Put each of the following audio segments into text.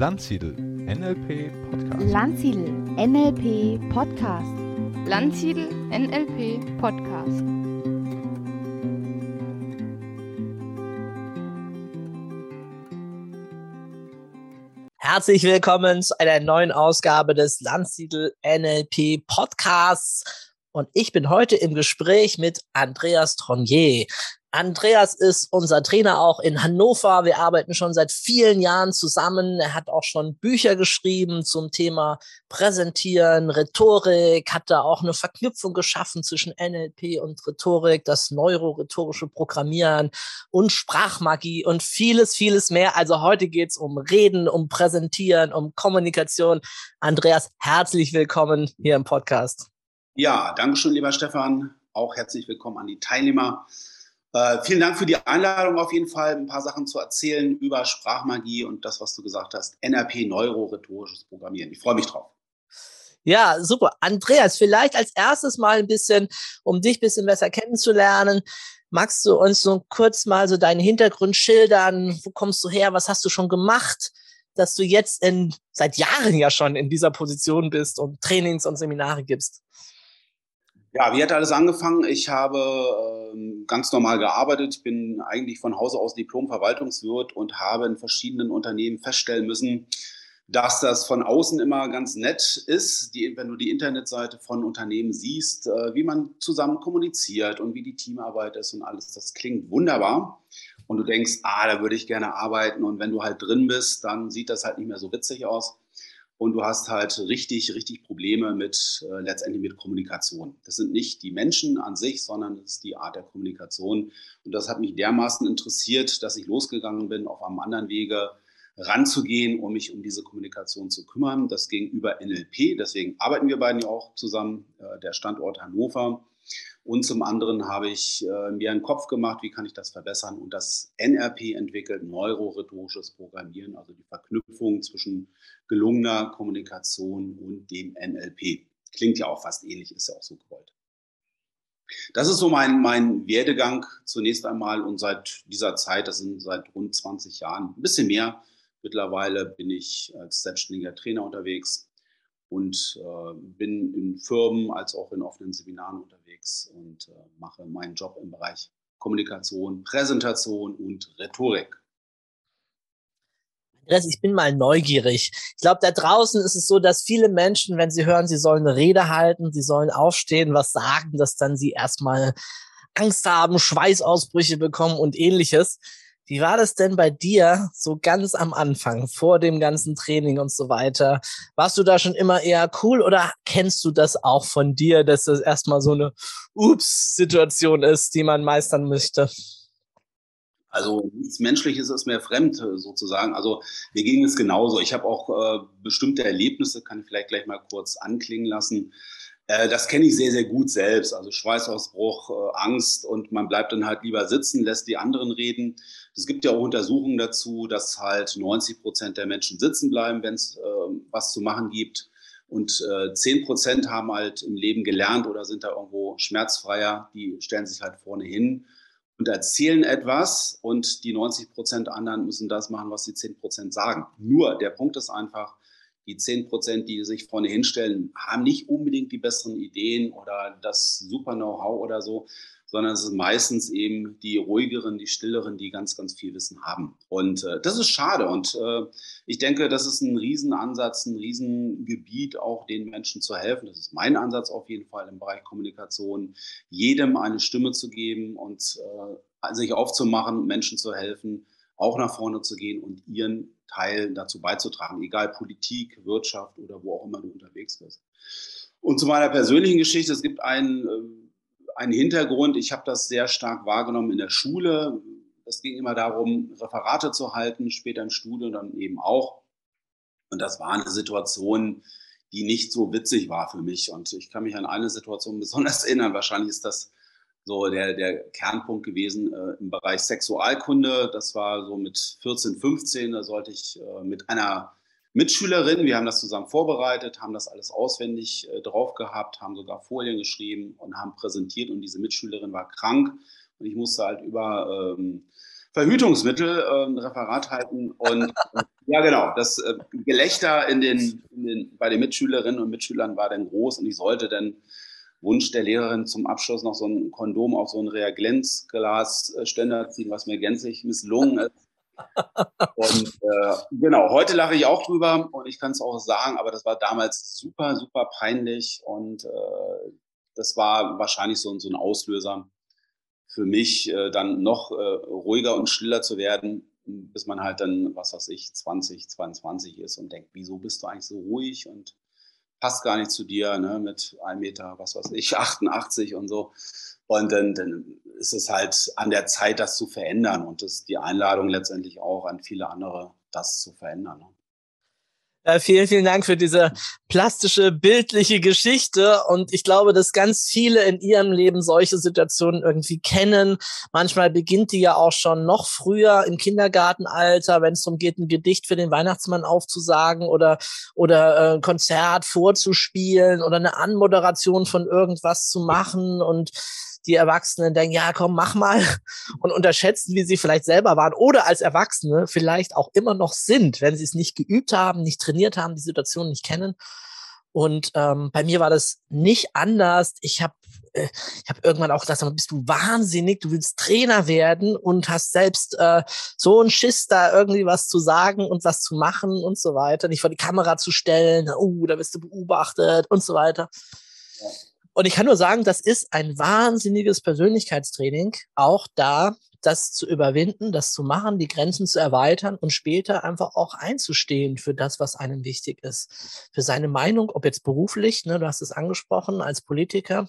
Landsiedel NLP Podcast. Landsiedel NLP Podcast. Landsiedel NLP Podcast. Herzlich willkommen zu einer neuen Ausgabe des Landsiedel NLP Podcasts. Und ich bin heute im Gespräch mit Andreas Tronnier. Andreas ist unser Trainer auch in Hannover. Wir arbeiten schon seit vielen Jahren zusammen. Er hat auch schon Bücher geschrieben zum Thema Präsentieren, Rhetorik, hat da auch eine Verknüpfung geschaffen zwischen NLP und Rhetorik, das neurorhetorische Programmieren und Sprachmagie und vieles, vieles mehr. Also heute geht's um Reden, um Präsentieren, um Kommunikation. Andreas, herzlich willkommen hier im Podcast. Ja, danke schön, lieber Stefan. Auch herzlich willkommen an die Teilnehmer. Äh, vielen Dank für die Einladung auf jeden Fall, ein paar Sachen zu erzählen über Sprachmagie und das, was du gesagt hast, NRP, neurorhetorisches Programmieren. Ich freue mich drauf. Ja, super. Andreas, vielleicht als erstes mal ein bisschen, um dich ein bisschen besser kennenzulernen. Magst du uns so kurz mal so deinen Hintergrund schildern? Wo kommst du her? Was hast du schon gemacht, dass du jetzt in, seit Jahren ja schon in dieser Position bist und Trainings und Seminare gibst? Ja, wie hat alles angefangen? Ich habe ähm, ganz normal gearbeitet. Ich bin eigentlich von Hause aus Diplom-Verwaltungswirt und habe in verschiedenen Unternehmen feststellen müssen, dass das von außen immer ganz nett ist, die, wenn du die Internetseite von Unternehmen siehst, äh, wie man zusammen kommuniziert und wie die Teamarbeit ist und alles. Das klingt wunderbar. Und du denkst, ah, da würde ich gerne arbeiten. Und wenn du halt drin bist, dann sieht das halt nicht mehr so witzig aus und du hast halt richtig, richtig Probleme mit äh, letztendlich mit Kommunikation. Das sind nicht die Menschen an sich, sondern das ist die Art der Kommunikation. Und das hat mich dermaßen interessiert, dass ich losgegangen bin, auf einem anderen Wege ranzugehen, um mich um diese Kommunikation zu kümmern. Das ging über NLP, deswegen arbeiten wir beiden ja auch zusammen, äh, der Standort Hannover. Und zum anderen habe ich äh, mir einen Kopf gemacht, wie kann ich das verbessern und das NRP entwickelt, neurorhetorisches Programmieren, also die Verknüpfung zwischen gelungener Kommunikation und dem NLP. Klingt ja auch fast ähnlich, ist ja auch so gewollt. Das ist so mein, mein Werdegang zunächst einmal und seit dieser Zeit, das sind seit rund 20 Jahren, ein bisschen mehr. Mittlerweile bin ich als selbstständiger Trainer unterwegs und äh, bin in Firmen als auch in offenen Seminaren unterwegs und äh, mache meinen Job im Bereich Kommunikation, Präsentation und Rhetorik. Ich bin mal neugierig. Ich glaube, da draußen ist es so, dass viele Menschen, wenn sie hören, sie sollen eine Rede halten, sie sollen aufstehen, was sagen, dass dann sie erstmal Angst haben, Schweißausbrüche bekommen und ähnliches. Wie war das denn bei dir so ganz am Anfang, vor dem ganzen Training und so weiter? Warst du da schon immer eher cool oder kennst du das auch von dir, dass das erstmal so eine Ups-Situation ist, die man meistern möchte? Also nichts Menschliches ist mehr fremd sozusagen. Also mir ging es genauso. Ich habe auch äh, bestimmte Erlebnisse, kann ich vielleicht gleich mal kurz anklingen lassen. Äh, das kenne ich sehr, sehr gut selbst. Also Schweißausbruch, äh, Angst und man bleibt dann halt lieber sitzen, lässt die anderen reden. Es gibt ja auch Untersuchungen dazu, dass halt 90 Prozent der Menschen sitzen bleiben, wenn es äh, was zu machen gibt. Und äh, 10 Prozent haben halt im Leben gelernt oder sind da irgendwo schmerzfreier. Die stellen sich halt vorne hin und erzählen etwas und die 90 Prozent anderen müssen das machen, was die 10 Prozent sagen. Nur der Punkt ist einfach, die 10 Prozent, die sich vorne hinstellen, haben nicht unbedingt die besseren Ideen oder das super Know-how oder so, sondern es sind meistens eben die ruhigeren, die stilleren, die ganz, ganz viel Wissen haben. Und äh, das ist schade. Und äh, ich denke, das ist ein Riesenansatz, ein Riesengebiet, auch den Menschen zu helfen. Das ist mein Ansatz auf jeden Fall im Bereich Kommunikation, jedem eine Stimme zu geben und äh, sich aufzumachen, Menschen zu helfen, auch nach vorne zu gehen und ihren Teil dazu beizutragen, egal Politik, Wirtschaft oder wo auch immer du unterwegs bist. Und zu meiner persönlichen Geschichte, es gibt einen, äh, einen Hintergrund, ich habe das sehr stark wahrgenommen in der Schule. Es ging immer darum, Referate zu halten, später im Studium dann eben auch. Und das war eine Situation, die nicht so witzig war für mich. Und ich kann mich an eine Situation besonders erinnern. Wahrscheinlich ist das so der, der Kernpunkt gewesen äh, im Bereich Sexualkunde. Das war so mit 14, 15, da sollte ich äh, mit einer Mitschülerin, wir haben das zusammen vorbereitet, haben das alles auswendig äh, drauf gehabt, haben sogar Folien geschrieben und haben präsentiert. Und diese Mitschülerin war krank. Und ich musste halt über ähm, Verhütungsmittel äh, ein Referat halten. Und ja genau, das äh, Gelächter in den, in den, bei den Mitschülerinnen und Mitschülern war dann groß. Und ich sollte dann Wunsch der Lehrerin zum Abschluss noch so ein Kondom auf so ein Reagenzglasständer ziehen, was mir gänzlich misslungen ist. Und äh, genau, heute lache ich auch drüber und ich kann es auch sagen, aber das war damals super, super peinlich und äh, das war wahrscheinlich so, so ein Auslöser für mich, äh, dann noch äh, ruhiger und stiller zu werden, bis man halt dann, was weiß ich, 20, 22 ist und denkt, wieso bist du eigentlich so ruhig und passt gar nicht zu dir, ne, mit einem Meter, was weiß ich, 88 und so. Und dann, dann ist es halt an der Zeit, das zu verändern. Und das ist die Einladung letztendlich auch an viele andere, das zu verändern. Ne? Äh, vielen, vielen Dank für diese plastische, bildliche Geschichte. Und ich glaube, dass ganz viele in ihrem Leben solche Situationen irgendwie kennen. Manchmal beginnt die ja auch schon noch früher im Kindergartenalter, wenn es darum geht, ein Gedicht für den Weihnachtsmann aufzusagen oder, oder äh, ein Konzert vorzuspielen oder eine Anmoderation von irgendwas zu machen. Und die Erwachsenen denken, ja, komm, mach mal und unterschätzen, wie sie vielleicht selber waren oder als Erwachsene vielleicht auch immer noch sind, wenn sie es nicht geübt haben, nicht trainiert haben, die Situation nicht kennen. Und ähm, bei mir war das nicht anders. Ich habe äh, ich hab irgendwann auch gedacht, bist du wahnsinnig, du willst Trainer werden und hast selbst äh, so einen Schiss, da irgendwie was zu sagen und was zu machen und so weiter, nicht vor die Kamera zu stellen, oh, da bist du beobachtet und so weiter. Ja. Und ich kann nur sagen, das ist ein wahnsinniges Persönlichkeitstraining, auch da das zu überwinden, das zu machen, die Grenzen zu erweitern und später einfach auch einzustehen für das, was einem wichtig ist. Für seine Meinung, ob jetzt beruflich, ne, du hast es angesprochen, als Politiker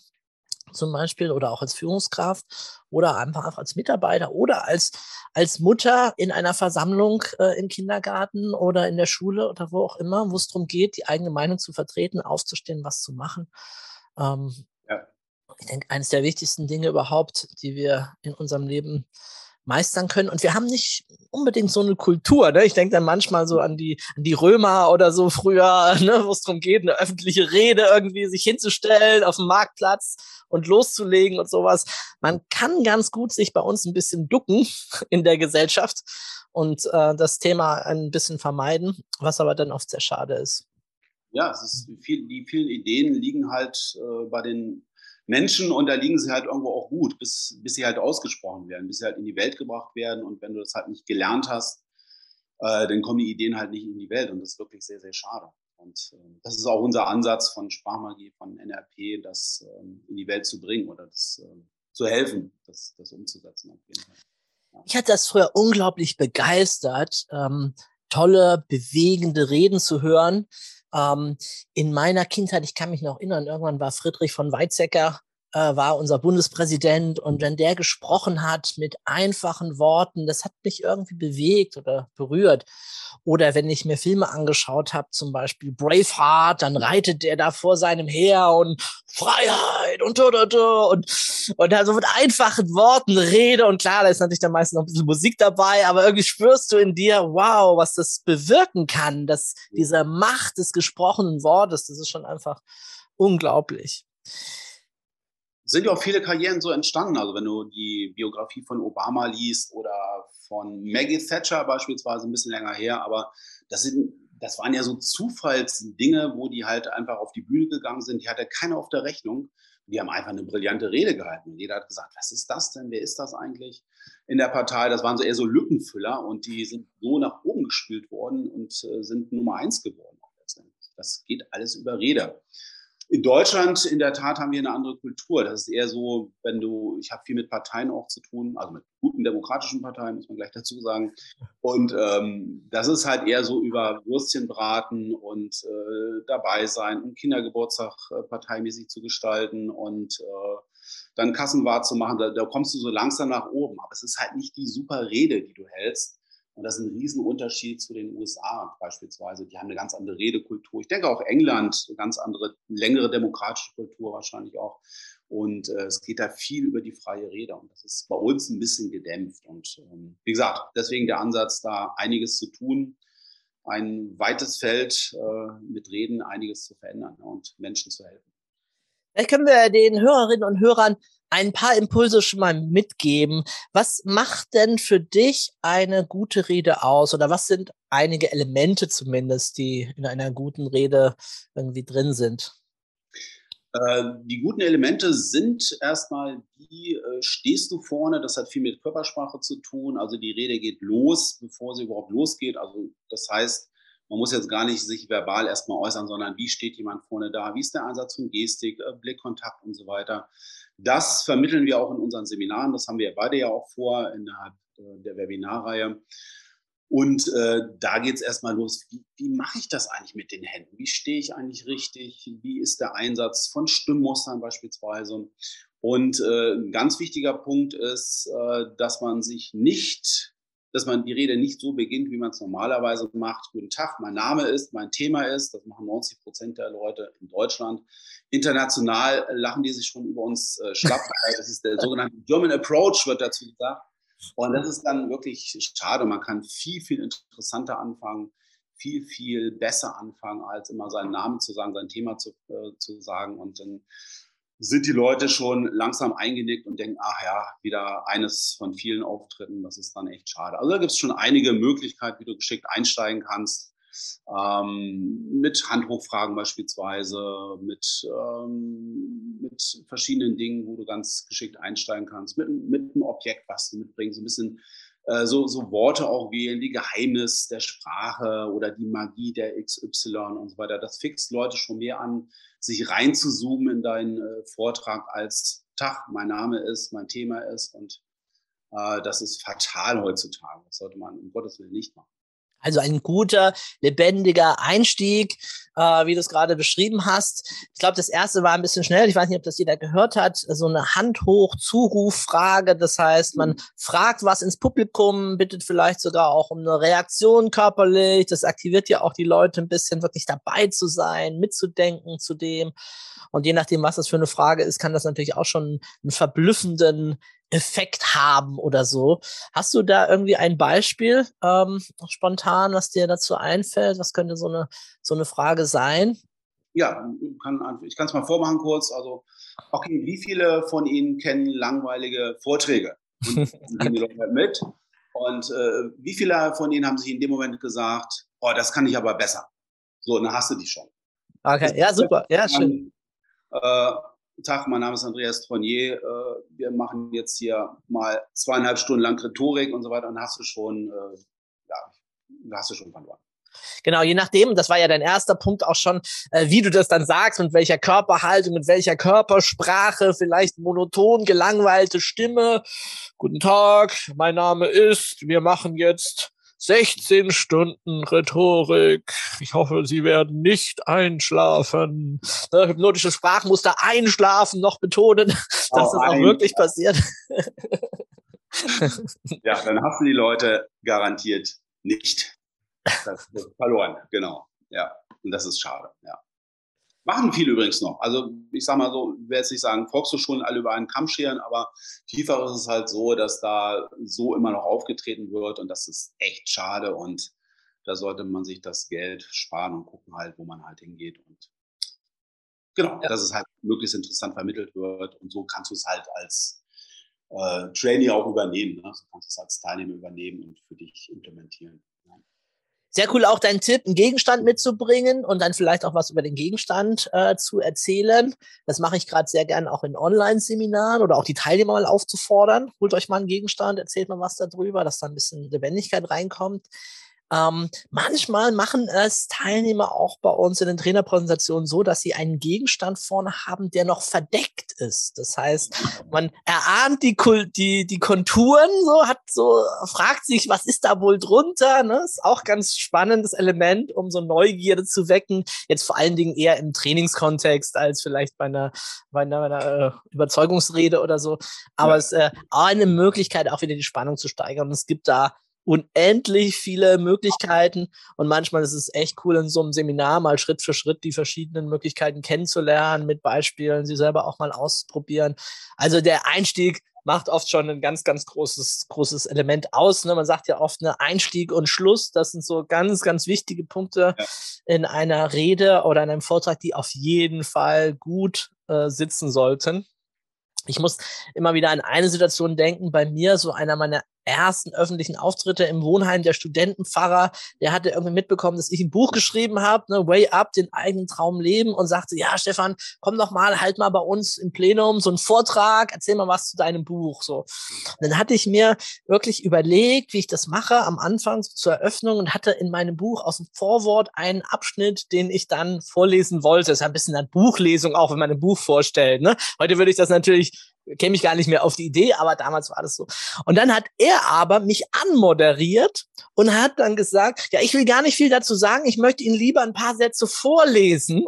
zum Beispiel oder auch als Führungskraft oder einfach als Mitarbeiter oder als, als Mutter in einer Versammlung äh, im Kindergarten oder in der Schule oder wo auch immer, wo es darum geht, die eigene Meinung zu vertreten, aufzustehen, was zu machen. Ähm, ja. Ich denke, eines der wichtigsten Dinge überhaupt, die wir in unserem Leben meistern können. Und wir haben nicht unbedingt so eine Kultur. Ne? Ich denke dann manchmal so an die, an die Römer oder so früher, ne, wo es darum geht, eine öffentliche Rede irgendwie sich hinzustellen auf dem Marktplatz und loszulegen und sowas. Man kann ganz gut sich bei uns ein bisschen ducken in der Gesellschaft und äh, das Thema ein bisschen vermeiden, was aber dann oft sehr schade ist ja, es ist viel, die vielen Ideen liegen halt äh, bei den Menschen und da liegen sie halt irgendwo auch gut, bis, bis sie halt ausgesprochen werden, bis sie halt in die Welt gebracht werden. Und wenn du das halt nicht gelernt hast, äh, dann kommen die Ideen halt nicht in die Welt und das ist wirklich sehr, sehr schade. Und äh, das ist auch unser Ansatz von Sprachmagie, von NRP, das ähm, in die Welt zu bringen oder das ähm, zu helfen, das, das umzusetzen. Ja. Ich hatte das früher unglaublich begeistert, ähm, tolle, bewegende Reden zu hören ähm, in meiner Kindheit, ich kann mich noch erinnern, irgendwann war Friedrich von Weizsäcker äh, war unser Bundespräsident. Und wenn der gesprochen hat mit einfachen Worten, das hat mich irgendwie bewegt oder berührt. Oder wenn ich mir Filme angeschaut habe, zum Beispiel Braveheart, dann reitet der da vor seinem Heer und Freiheit und und und und, und also mit einfachen Worten rede. Und klar, da ist natürlich dann meistens noch ein bisschen Musik dabei, aber irgendwie spürst du in dir, wow, was das bewirken kann, dass diese Macht des gesprochenen Wortes, das ist schon einfach unglaublich sind ja auch viele Karrieren so entstanden. Also wenn du die Biografie von Obama liest oder von Maggie Thatcher beispielsweise ein bisschen länger her, aber das sind das waren ja so Zufallsdinge, wo die halt einfach auf die Bühne gegangen sind. Die hatte keiner auf der Rechnung. Die haben einfach eine brillante Rede gehalten. Jeder hat gesagt, was ist das denn? Wer ist das eigentlich in der Partei? Das waren so eher so Lückenfüller und die sind so nach oben gespült worden und äh, sind Nummer eins geworden. Das geht alles über Rede. In Deutschland in der Tat haben wir eine andere Kultur. Das ist eher so, wenn du, ich habe viel mit Parteien auch zu tun, also mit guten demokratischen Parteien, muss man gleich dazu sagen. Und ähm, das ist halt eher so über Würstchen braten und äh, dabei sein, einen Kindergeburtstag äh, parteimäßig zu gestalten und äh, dann Kassenwart zu machen. Da, da kommst du so langsam nach oben. Aber es ist halt nicht die super Rede, die du hältst, und das ist ein Riesenunterschied zu den USA beispielsweise. Die haben eine ganz andere Redekultur. Ich denke auch England, eine ganz andere, längere demokratische Kultur wahrscheinlich auch. Und äh, es geht da viel über die freie Rede. Und das ist bei uns ein bisschen gedämpft. Und ähm, wie gesagt, deswegen der Ansatz, da einiges zu tun, ein weites Feld äh, mit Reden, einiges zu verändern und Menschen zu helfen. Vielleicht können wir den Hörerinnen und Hörern ein paar Impulse schon mal mitgeben. Was macht denn für dich eine gute Rede aus? Oder was sind einige Elemente zumindest, die in einer guten Rede irgendwie drin sind? Äh, die guten Elemente sind erstmal, wie äh, stehst du vorne? Das hat viel mit Körpersprache zu tun. Also die Rede geht los, bevor sie überhaupt losgeht. Also das heißt, man muss jetzt gar nicht sich verbal erstmal äußern, sondern wie steht jemand vorne da? Wie ist der Einsatz von Gestik, äh, Blickkontakt und so weiter? Das vermitteln wir auch in unseren Seminaren. Das haben wir beide ja auch vor innerhalb der Webinarreihe. Und äh, da geht es erstmal los. Wie, wie mache ich das eigentlich mit den Händen? Wie stehe ich eigentlich richtig? Wie ist der Einsatz von Stimmmustern beispielsweise? Und äh, ein ganz wichtiger Punkt ist, äh, dass man sich nicht, dass man die Rede nicht so beginnt, wie man es normalerweise macht. Guten Tag, mein Name ist, mein Thema ist. Das machen 90 Prozent der Leute in Deutschland. International lachen die sich schon über uns äh, schlapp. Das ist der sogenannte German Approach, wird dazu gesagt. Und das ist dann wirklich schade. Man kann viel, viel interessanter anfangen, viel, viel besser anfangen, als immer seinen Namen zu sagen, sein Thema zu, äh, zu sagen. Und dann sind die Leute schon langsam eingenickt und denken, ach ja, wieder eines von vielen Auftritten. Das ist dann echt schade. Also da gibt es schon einige Möglichkeiten, wie du geschickt einsteigen kannst ähm, mit Handhochfragen beispielsweise, mit, ähm, mit verschiedenen Dingen, wo du ganz geschickt einsteigen kannst, mit, mit einem Objekt, was du mitbringst, ein bisschen äh, so, so Worte auch wählen, die Geheimnis der Sprache oder die Magie der XY und so weiter. Das fixt Leute schon mehr an, sich reinzuzoomen in deinen äh, Vortrag als Tag, mein Name ist, mein Thema ist und äh, das ist fatal heutzutage. Das sollte man um Gottes Willen nicht machen. Also ein guter, lebendiger Einstieg, äh, wie du es gerade beschrieben hast. Ich glaube, das erste war ein bisschen schnell. Ich weiß nicht, ob das jeder gehört hat. So eine Hand hoch Zuruffrage. Das heißt, man fragt was ins Publikum, bittet vielleicht sogar auch um eine Reaktion körperlich. Das aktiviert ja auch die Leute ein bisschen wirklich dabei zu sein, mitzudenken zu dem. Und je nachdem, was das für eine Frage ist, kann das natürlich auch schon einen verblüffenden Effekt haben oder so. Hast du da irgendwie ein Beispiel ähm, spontan, was dir dazu einfällt? Was könnte so eine, so eine Frage sein? Ja, kann, ich kann es mal vormachen kurz. Also, okay, wie viele von Ihnen kennen langweilige Vorträge? Und die Leute halt mit. Und äh, wie viele von Ihnen haben sich in dem Moment gesagt, oh, das kann ich aber besser? So, dann hast du die schon. Okay, ja, super, ja, schön. Äh, Tag, mein Name ist Andreas Tronier. Äh, wir machen jetzt hier mal zweieinhalb Stunden lang Rhetorik und so weiter. Und hast du schon, äh, ja, hast du schon verloren. Genau, je nachdem, das war ja dein erster Punkt auch schon, äh, wie du das dann sagst, mit welcher Körperhaltung, mit welcher Körpersprache, vielleicht monoton gelangweilte Stimme. Guten Tag, mein Name ist, wir machen jetzt 16 Stunden Rhetorik. Ich hoffe, Sie werden nicht einschlafen. Ne, hypnotische Sprachmuster einschlafen noch betonen, dass oh, das auch wirklich passiert. ja, dann hast du die Leute garantiert nicht. Das wird verloren, genau. Ja, und das ist schade, ja. Machen viele übrigens noch. Also ich sage mal so, werde jetzt nicht sagen, Volkshochschulen alle über einen Kamm scheren, aber vielfach ist es halt so, dass da so immer noch aufgetreten wird und das ist echt schade und da sollte man sich das Geld sparen und gucken halt, wo man halt hingeht und genau, ja. dass es halt möglichst interessant vermittelt wird und so kannst du es halt als äh, Trainee auch übernehmen. Ne? So kannst du es als Teilnehmer übernehmen und für dich implementieren. Sehr cool auch dein Tipp, einen Gegenstand mitzubringen und dann vielleicht auch was über den Gegenstand äh, zu erzählen. Das mache ich gerade sehr gern auch in Online-Seminaren oder auch die Teilnehmer mal aufzufordern. Holt euch mal einen Gegenstand, erzählt mal was darüber, dass da ein bisschen Lebendigkeit reinkommt. Ähm, manchmal machen es Teilnehmer auch bei uns in den Trainerpräsentationen so, dass sie einen Gegenstand vorne haben, der noch verdeckt ist. Das heißt, man erahnt die, die, die Konturen, so hat so, fragt sich, was ist da wohl drunter? Ne? Ist auch ganz spannendes Element, um so Neugierde zu wecken. Jetzt vor allen Dingen eher im Trainingskontext als vielleicht bei einer, bei einer, bei einer äh, Überzeugungsrede oder so. Aber ja. es ist äh, eine Möglichkeit, auch wieder die Spannung zu steigern. Und es gibt da unendlich viele Möglichkeiten und manchmal ist es echt cool, in so einem Seminar mal Schritt für Schritt die verschiedenen Möglichkeiten kennenzulernen, mit Beispielen, sie selber auch mal ausprobieren. Also der Einstieg macht oft schon ein ganz, ganz großes, großes Element aus. Ne? Man sagt ja oft, ne, Einstieg und Schluss, das sind so ganz, ganz wichtige Punkte ja. in einer Rede oder in einem Vortrag, die auf jeden Fall gut äh, sitzen sollten. Ich muss immer wieder an eine Situation denken. Bei mir, so einer meiner ersten öffentlichen Auftritte im Wohnheim der Studentenpfarrer, der hatte irgendwie mitbekommen, dass ich ein Buch geschrieben habe, ne, Way Up, den eigenen Traum leben und sagte, ja, Stefan, komm doch mal, halt mal bei uns im Plenum so einen Vortrag, erzähl mal was zu deinem Buch, so. Und dann hatte ich mir wirklich überlegt, wie ich das mache am Anfang so zur Eröffnung und hatte in meinem Buch aus dem Vorwort einen Abschnitt, den ich dann vorlesen wollte. Das ist ein bisschen eine Buchlesung auch, wenn man ein Buch vorstellt, ne? Heute würde ich das natürlich käme ich gar nicht mehr auf die Idee, aber damals war das so. Und dann hat er aber mich anmoderiert und hat dann gesagt, ja, ich will gar nicht viel dazu sagen, ich möchte Ihnen lieber ein paar Sätze vorlesen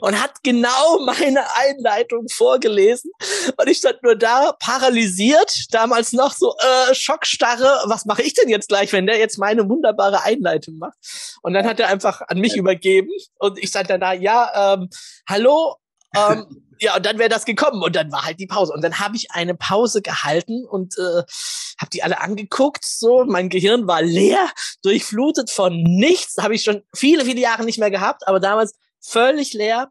und hat genau meine Einleitung vorgelesen. Und ich stand nur da, paralysiert, damals noch so äh, Schockstarre. Was mache ich denn jetzt gleich, wenn der jetzt meine wunderbare Einleitung macht? Und dann hat er einfach an mich übergeben und ich stand dann da, ja, ähm, hallo, ähm, ja, und dann wäre das gekommen und dann war halt die Pause. Und dann habe ich eine Pause gehalten und äh, habe die alle angeguckt. So, mein Gehirn war leer, durchflutet von nichts. Habe ich schon viele, viele Jahre nicht mehr gehabt, aber damals völlig leer.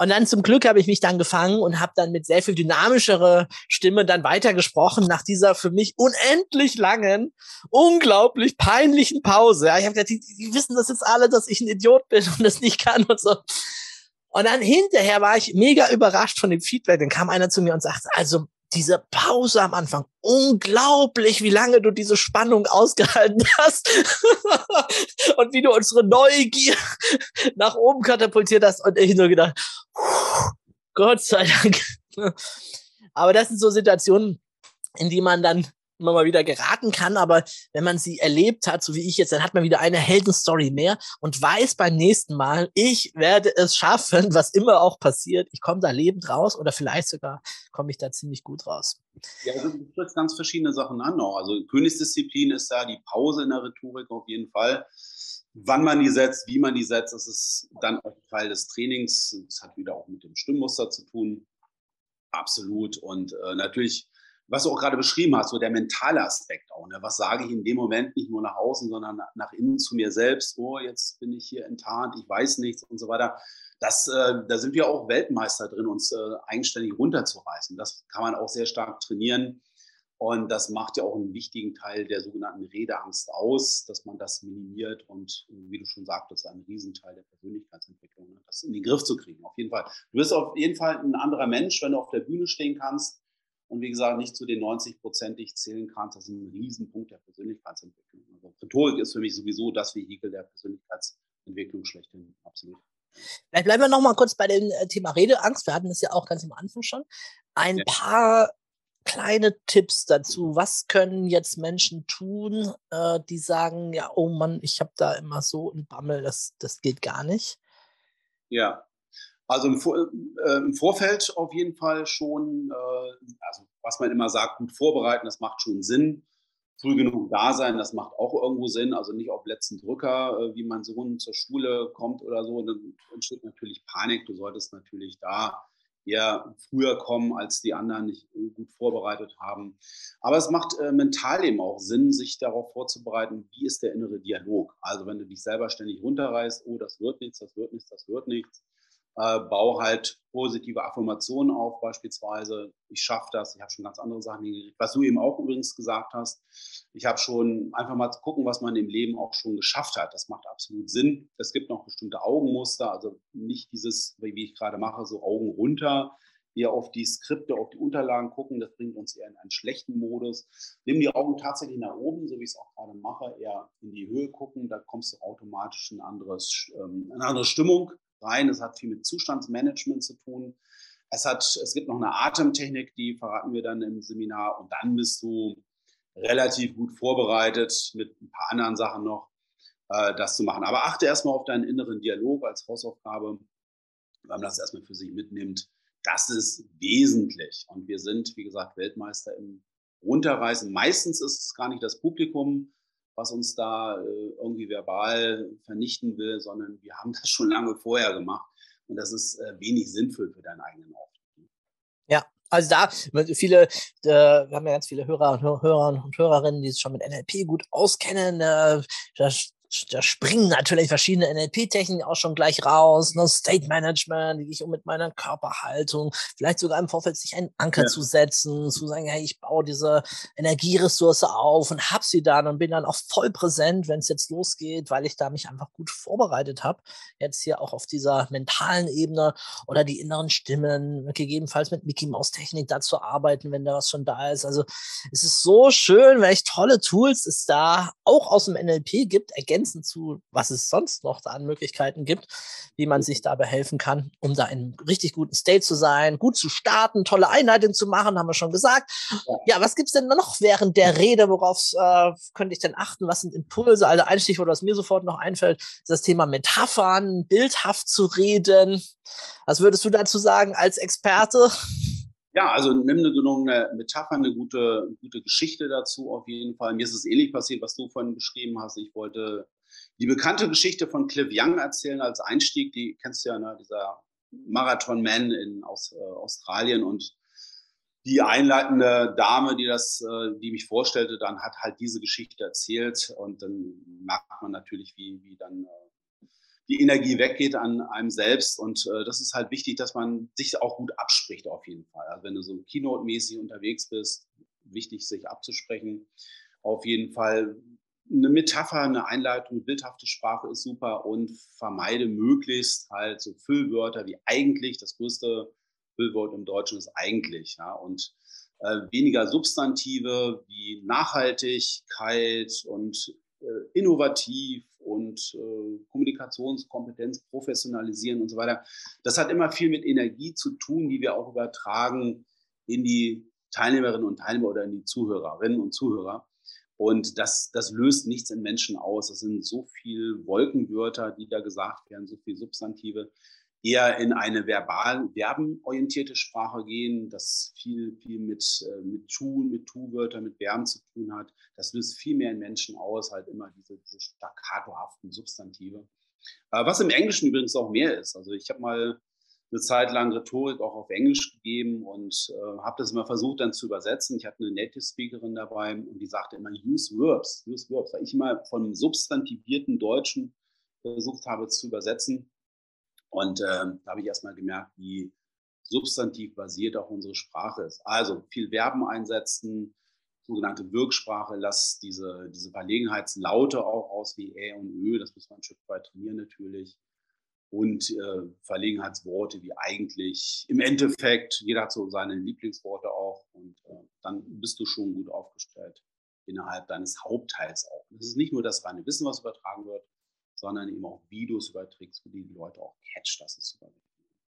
Und dann zum Glück habe ich mich dann gefangen und habe dann mit sehr viel dynamischere Stimme dann weitergesprochen nach dieser für mich unendlich langen, unglaublich peinlichen Pause. Ja, ich habe gesagt, die, die wissen das jetzt alle, dass ich ein Idiot bin und das nicht kann und so. Und dann hinterher war ich mega überrascht von dem Feedback. Dann kam einer zu mir und sagte, also diese Pause am Anfang, unglaublich, wie lange du diese Spannung ausgehalten hast und wie du unsere Neugier nach oben katapultiert hast. Und ich nur gedacht, Gott sei Dank. Aber das sind so Situationen, in die man dann immer mal wieder geraten kann, aber wenn man sie erlebt hat, so wie ich jetzt, dann hat man wieder eine Heldenstory mehr und weiß beim nächsten Mal, ich werde es schaffen, was immer auch passiert. Ich komme da lebend raus oder vielleicht sogar komme ich da ziemlich gut raus. Ja, also du sprichst ganz verschiedene Sachen an auch. Also Königsdisziplin ist da die Pause in der Rhetorik auf jeden Fall. Wann man die setzt, wie man die setzt, das ist dann auch Teil des Trainings. Das hat wieder auch mit dem Stimmmuster zu tun. Absolut. Und äh, natürlich was du auch gerade beschrieben hast, so der mentale Aspekt auch. Ne? Was sage ich in dem Moment nicht nur nach außen, sondern nach innen zu mir selbst. Oh, jetzt bin ich hier enttarnt, ich weiß nichts und so weiter. Das, äh, da sind wir auch Weltmeister drin, uns äh, eigenständig runterzureißen. Das kann man auch sehr stark trainieren. Und das macht ja auch einen wichtigen Teil der sogenannten Redeangst aus, dass man das minimiert und, wie du schon sagtest, ein Riesenteil der Persönlichkeitsentwicklung, ne? das in den Griff zu kriegen. Auf jeden Fall. Du bist auf jeden Fall ein anderer Mensch, wenn du auf der Bühne stehen kannst und wie gesagt nicht zu den 90 Prozent, die ich zählen kann. Das ist ein Riesenpunkt der Persönlichkeitsentwicklung. Also Rhetorik ist für mich sowieso das Vehikel der Persönlichkeitsentwicklung schlechthin, absolut. Vielleicht bleiben wir noch mal kurz bei dem äh, Thema Redeangst. Wir hatten das ja auch ganz am Anfang schon. Ein ja. paar kleine Tipps dazu. Was können jetzt Menschen tun, äh, die sagen, ja, oh Mann, ich habe da immer so einen Bammel, das, das geht gar nicht? Ja, also im, Vor äh, im, Vorfeld auf jeden Fall schon, äh, also was man immer sagt, gut vorbereiten, das macht schon Sinn. Früh genug da sein, das macht auch irgendwo Sinn. Also nicht auf letzten Drücker, äh, wie mein Sohn zur Schule kommt oder so. Dann entsteht natürlich Panik. Du solltest natürlich da eher früher kommen, als die anderen nicht gut vorbereitet haben. Aber es macht äh, mental eben auch Sinn, sich darauf vorzubereiten, wie ist der innere Dialog. Also wenn du dich selber ständig runterreißt, oh, das wird nichts, das wird nichts, das wird nichts, äh, bau halt positive Affirmationen auf, beispielsweise, ich schaffe das, ich habe schon ganz andere Sachen hingekriegt, was du eben auch übrigens gesagt hast. Ich habe schon einfach mal zu gucken, was man im Leben auch schon geschafft hat. Das macht absolut Sinn. Es gibt noch bestimmte Augenmuster, also nicht dieses, wie ich gerade mache, so Augen runter, eher auf die Skripte, auf die Unterlagen gucken, das bringt uns eher in einen schlechten Modus. Nimm die Augen tatsächlich nach oben, so wie ich es auch gerade mache, eher in die Höhe gucken, da kommst du automatisch in, anderes, ähm, eine andere Stimmung rein. Es hat viel mit Zustandsmanagement zu tun. Es, hat, es gibt noch eine Atemtechnik, die verraten wir dann im Seminar. Und dann bist du relativ gut vorbereitet mit ein paar anderen Sachen noch, äh, das zu machen. Aber achte erstmal auf deinen inneren Dialog als Hausaufgabe, weil man das erstmal für sich mitnimmt. Das ist wesentlich. Und wir sind, wie gesagt, Weltmeister im Runterreißen. Meistens ist es gar nicht das Publikum, was uns da äh, irgendwie verbal vernichten will, sondern wir haben das schon lange vorher gemacht. Und das ist äh, wenig sinnvoll für deinen eigenen Auftritt. Ja, Also da, viele, äh, wir haben ja ganz viele Hörer, Hörer und Hörerinnen, die sich schon mit NLP gut auskennen. Äh, das da springen natürlich verschiedene NLP-Techniken auch schon gleich raus. Ne? State Management, wie gehe ich um mit meiner Körperhaltung, vielleicht sogar im Vorfeld sich einen Anker ja. zu setzen, zu sagen, hey, ich baue diese Energieressource auf und hab sie dann und bin dann auch voll präsent, wenn es jetzt losgeht, weil ich da mich einfach gut vorbereitet habe. Jetzt hier auch auf dieser mentalen Ebene oder die inneren Stimmen, gegebenenfalls mit Mickey Mouse Technik dazu arbeiten, wenn da was schon da ist. Also es ist so schön, welche tolle Tools es da auch aus dem NLP gibt, ergänzt ergänzend zu, was es sonst noch an Möglichkeiten gibt, wie man sich dabei helfen kann, um da in richtig guten State zu sein, gut zu starten, tolle Einheiten zu machen, haben wir schon gesagt. Ja, was gibt's denn noch während der Rede? Worauf äh, könnte ich denn achten? Was sind Impulse? Also ein Stichwort, was mir sofort noch einfällt, ist das Thema Metaphern, bildhaft zu reden. Was würdest du dazu sagen als Experte? Ja, also nimm eine, eine Metapher, eine gute, gute Geschichte dazu auf jeden Fall. Mir ist es ähnlich passiert, was du vorhin beschrieben hast. Ich wollte die bekannte Geschichte von Cliff Young erzählen als Einstieg. Die kennst du ja, ne? dieser Marathon-Man in aus, äh, Australien und die einleitende Dame, die das, äh, die mich vorstellte, dann hat halt diese Geschichte erzählt und dann merkt man natürlich, wie, wie dann äh, die Energie weggeht an einem selbst. Und äh, das ist halt wichtig, dass man sich auch gut abspricht auf jeden Fall. Also wenn du so Keynote-mäßig unterwegs bist, wichtig, sich abzusprechen. Auf jeden Fall eine Metapher, eine Einleitung, bildhafte Sprache ist super und vermeide möglichst halt so Füllwörter wie eigentlich. Das größte Füllwort im Deutschen ist eigentlich. Ja, und äh, weniger Substantive wie Nachhaltigkeit und äh, innovativ und äh, Kommunikationskompetenz professionalisieren und so weiter. Das hat immer viel mit Energie zu tun, die wir auch übertragen in die Teilnehmerinnen und Teilnehmer oder in die Zuhörerinnen und Zuhörer. Und das, das löst nichts in Menschen aus. Das sind so viele Wolkenwörter, die da gesagt werden, so viele Substantive eher in eine verbal verbenorientierte Sprache gehen, das viel, viel mit, äh, mit Tun, mit Tu-Wörtern, mit Verben zu tun hat. Das löst viel mehr in Menschen aus, halt immer diese, diese staccatohaften Substantive. Äh, was im Englischen übrigens auch mehr ist. Also ich habe mal eine Zeit lang Rhetorik auch auf Englisch gegeben und äh, habe das immer versucht dann zu übersetzen. Ich hatte eine Native Speakerin dabei und die sagte immer use verbs, use verbs, weil ich immer von substantivierten Deutschen versucht habe zu übersetzen. Und äh, da habe ich erstmal gemerkt, wie substantiv basiert auch unsere Sprache ist. Also viel Verben einsetzen, sogenannte Wirksprache, lass diese, diese Verlegenheitslaute auch aus wie Ä und Ö, das muss man ein Stück weit trainieren natürlich. Und äh, Verlegenheitsworte wie eigentlich, im Endeffekt, jeder hat so seine Lieblingsworte auch und äh, dann bist du schon gut aufgestellt innerhalb deines Hauptteils auch. Das ist nicht nur das reine Wissen, was übertragen wird, sondern eben auch, es überträgst, für die die Leute auch catch, dass es super wird.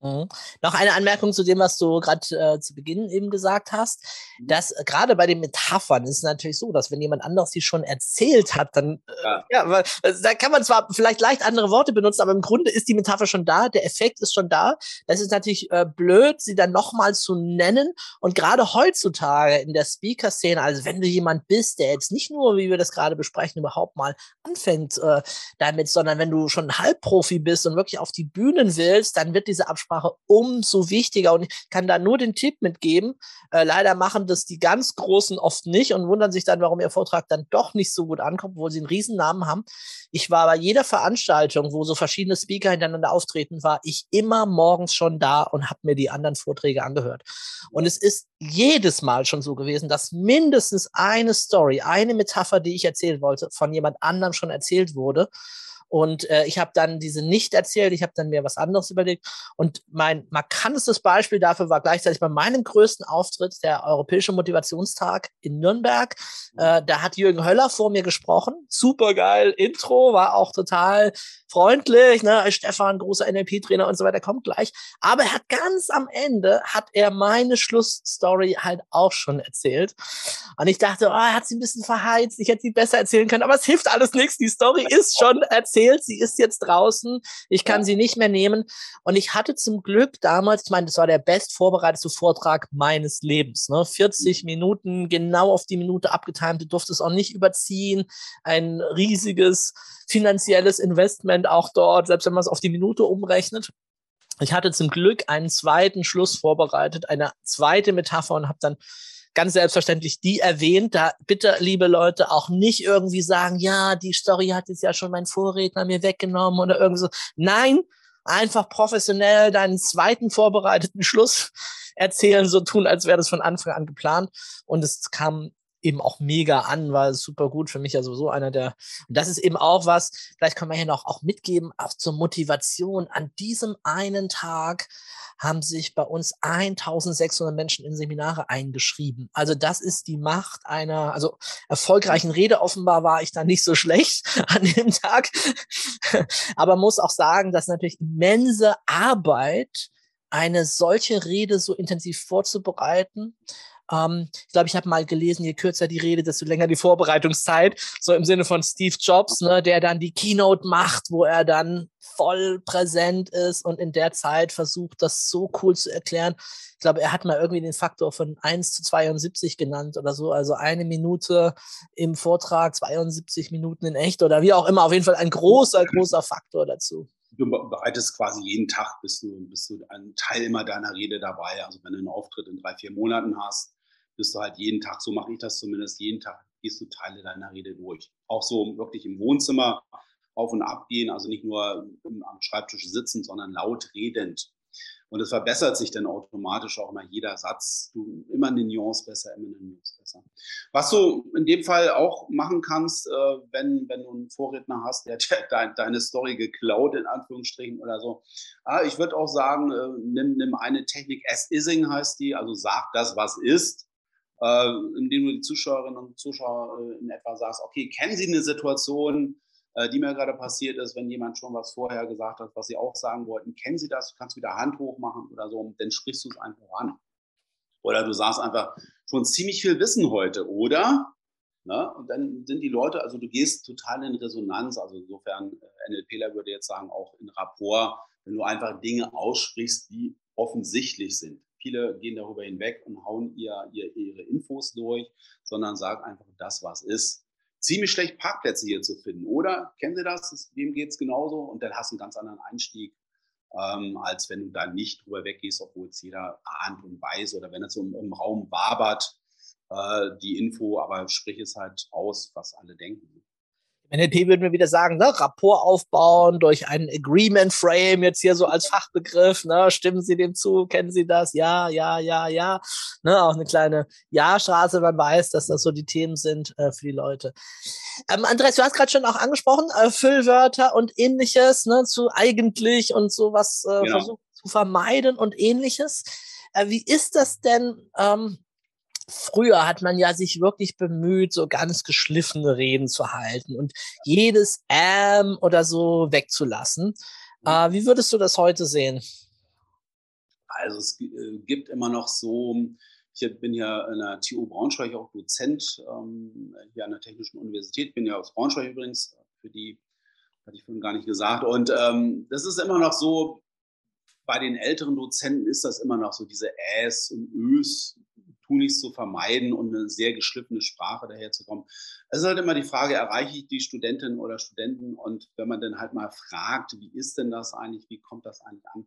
Mhm. Noch eine Anmerkung zu dem, was du gerade äh, zu Beginn eben gesagt hast. Mhm. Dass äh, gerade bei den Metaphern ist es natürlich so, dass wenn jemand anderes die schon erzählt hat, dann äh, ja, ja weil, also, da kann man zwar vielleicht leicht andere Worte benutzen, aber im Grunde ist die Metapher schon da, der Effekt ist schon da. Das ist natürlich äh, blöd, sie dann nochmal zu nennen. Und gerade heutzutage in der Speaker-Szene, also wenn du jemand bist, der jetzt nicht nur, wie wir das gerade besprechen, überhaupt mal anfängt äh, damit, sondern wenn du schon Halbprofi bist und wirklich auf die Bühnen willst, dann wird diese Absprache Ansprache umso wichtiger. Und ich kann da nur den Tipp mitgeben. Äh, leider machen das die ganz Großen oft nicht und wundern sich dann, warum ihr Vortrag dann doch nicht so gut ankommt, obwohl sie einen Riesennamen haben. Ich war bei jeder Veranstaltung, wo so verschiedene Speaker hintereinander auftreten, war ich immer morgens schon da und habe mir die anderen Vorträge angehört. Und es ist jedes Mal schon so gewesen, dass mindestens eine Story, eine Metapher, die ich erzählen wollte, von jemand anderem schon erzählt wurde. Und äh, ich habe dann diese nicht erzählt, ich habe dann mir was anderes überlegt. Und mein markantestes Beispiel dafür war gleichzeitig bei meinem größten Auftritt, der Europäische Motivationstag in Nürnberg. Äh, da hat Jürgen Höller vor mir gesprochen. Super geil, Intro, war auch total freundlich, ne? Stefan, großer NLP-Trainer und so weiter, kommt gleich. Aber er hat ganz am Ende, hat er meine Schlussstory halt auch schon erzählt. Und ich dachte, oh, er hat sie ein bisschen verheizt, ich hätte sie besser erzählen können, aber es hilft alles nichts. Die Story ist schon erzählt, sie ist jetzt draußen, ich kann ja. sie nicht mehr nehmen. Und ich hatte zum Glück damals, ich meine, das war der best vorbereitete Vortrag meines Lebens, ne? 40 mhm. Minuten, genau auf die Minute abgetimt, du durftest auch nicht überziehen, ein riesiges finanzielles Investment auch dort, selbst wenn man es auf die Minute umrechnet. Ich hatte zum Glück einen zweiten Schluss vorbereitet, eine zweite Metapher und habe dann ganz selbstverständlich die erwähnt. Da bitte, liebe Leute, auch nicht irgendwie sagen, ja, die Story hat jetzt ja schon mein Vorredner mir weggenommen oder irgendwie so. Nein, einfach professionell deinen zweiten vorbereiteten Schluss erzählen, so tun, als wäre das von Anfang an geplant. Und es kam eben auch mega an, war super gut für mich ja sowieso einer der, und das ist eben auch was, vielleicht können wir hier noch auch mitgeben, auch zur Motivation. An diesem einen Tag haben sich bei uns 1600 Menschen in Seminare eingeschrieben. Also das ist die Macht einer, also erfolgreichen Rede. Offenbar war ich da nicht so schlecht an dem Tag. Aber muss auch sagen, dass natürlich immense Arbeit eine solche Rede so intensiv vorzubereiten. Ähm, ich glaube, ich habe mal gelesen, je kürzer die Rede, desto länger die Vorbereitungszeit. So im Sinne von Steve Jobs, ne, der dann die Keynote macht, wo er dann voll präsent ist und in der Zeit versucht, das so cool zu erklären. Ich glaube, er hat mal irgendwie den Faktor von 1 zu 72 genannt oder so. Also eine Minute im Vortrag, 72 Minuten in echt oder wie auch immer. Auf jeden Fall ein großer, großer Faktor dazu du bereitest quasi jeden Tag, bist du, bist du ein Teil immer deiner Rede dabei. Also wenn du einen Auftritt in drei, vier Monaten hast, bist du halt jeden Tag, so mache ich das zumindest, jeden Tag gehst du Teile deiner Rede durch. Auch so wirklich im Wohnzimmer auf und ab gehen, also nicht nur am Schreibtisch sitzen, sondern laut redend. Und es verbessert sich dann automatisch auch immer jeder Satz. Du immer eine Nuance besser, immer eine Nuance besser. Was du in dem Fall auch machen kannst, äh, wenn, wenn du einen Vorredner hast, der de, deine Story geklaut, in Anführungsstrichen oder so. Ah, ich würde auch sagen, äh, nimm, nimm eine Technik, as-ising heißt die, also sag das, was ist äh, indem du die Zuschauerinnen und Zuschauer äh, in etwa sagst, okay, kennen Sie eine Situation, äh, die mir gerade passiert ist, wenn jemand schon was vorher gesagt hat, was Sie auch sagen wollten, kennen Sie das, du kannst wieder Hand hoch machen oder so, dann sprichst du es einfach an. Oder du sagst einfach, schon ziemlich viel Wissen heute, oder? Ne? Und dann sind die Leute, also du gehst total in Resonanz, also insofern, äh, NLPler würde jetzt sagen, auch in Rapport, wenn du einfach Dinge aussprichst, die offensichtlich sind. Viele gehen darüber hinweg und hauen ihr, ihr, ihre Infos durch, sondern sagen einfach das, was ist. Ziemlich schlecht Parkplätze hier zu finden, oder? Kennen Sie das? Dem geht es genauso und dann hast du einen ganz anderen Einstieg, ähm, als wenn du da nicht drüber weggehst, obwohl es jeder ahnt und weiß oder wenn es so im, im Raum wabert, äh, die Info, aber sprich es halt aus, was alle denken. NLP würden wir wieder sagen, ne, Rapport aufbauen durch einen Agreement Frame, jetzt hier so als Fachbegriff, ne, stimmen Sie dem zu, kennen Sie das? Ja, ja, ja, ja. Ne, auch eine kleine Ja-Straße, man weiß, dass das so die Themen sind äh, für die Leute. Ähm, Andreas, du hast gerade schon auch angesprochen, äh, Füllwörter und ähnliches, ne, zu eigentlich und sowas äh, genau. versuchen zu vermeiden und ähnliches. Äh, wie ist das denn? Ähm, früher hat man ja sich wirklich bemüht, so ganz geschliffene Reden zu halten und jedes ähm oder so wegzulassen. Mhm. Äh, wie würdest du das heute sehen? Also es äh, gibt immer noch so, ich bin ja in der TU Braunschweig auch Dozent ähm, hier an der Technischen Universität, bin ja aus Braunschweig übrigens, für die hatte ich vorhin gar nicht gesagt. Und ähm, das ist immer noch so, bei den älteren Dozenten ist das immer noch so, diese Äs und Ös, tunlichst zu vermeiden und eine sehr geschliffene Sprache daherzukommen. Es ist halt immer die Frage, erreiche ich die Studentinnen oder Studenten? Und wenn man dann halt mal fragt, wie ist denn das eigentlich, wie kommt das eigentlich an,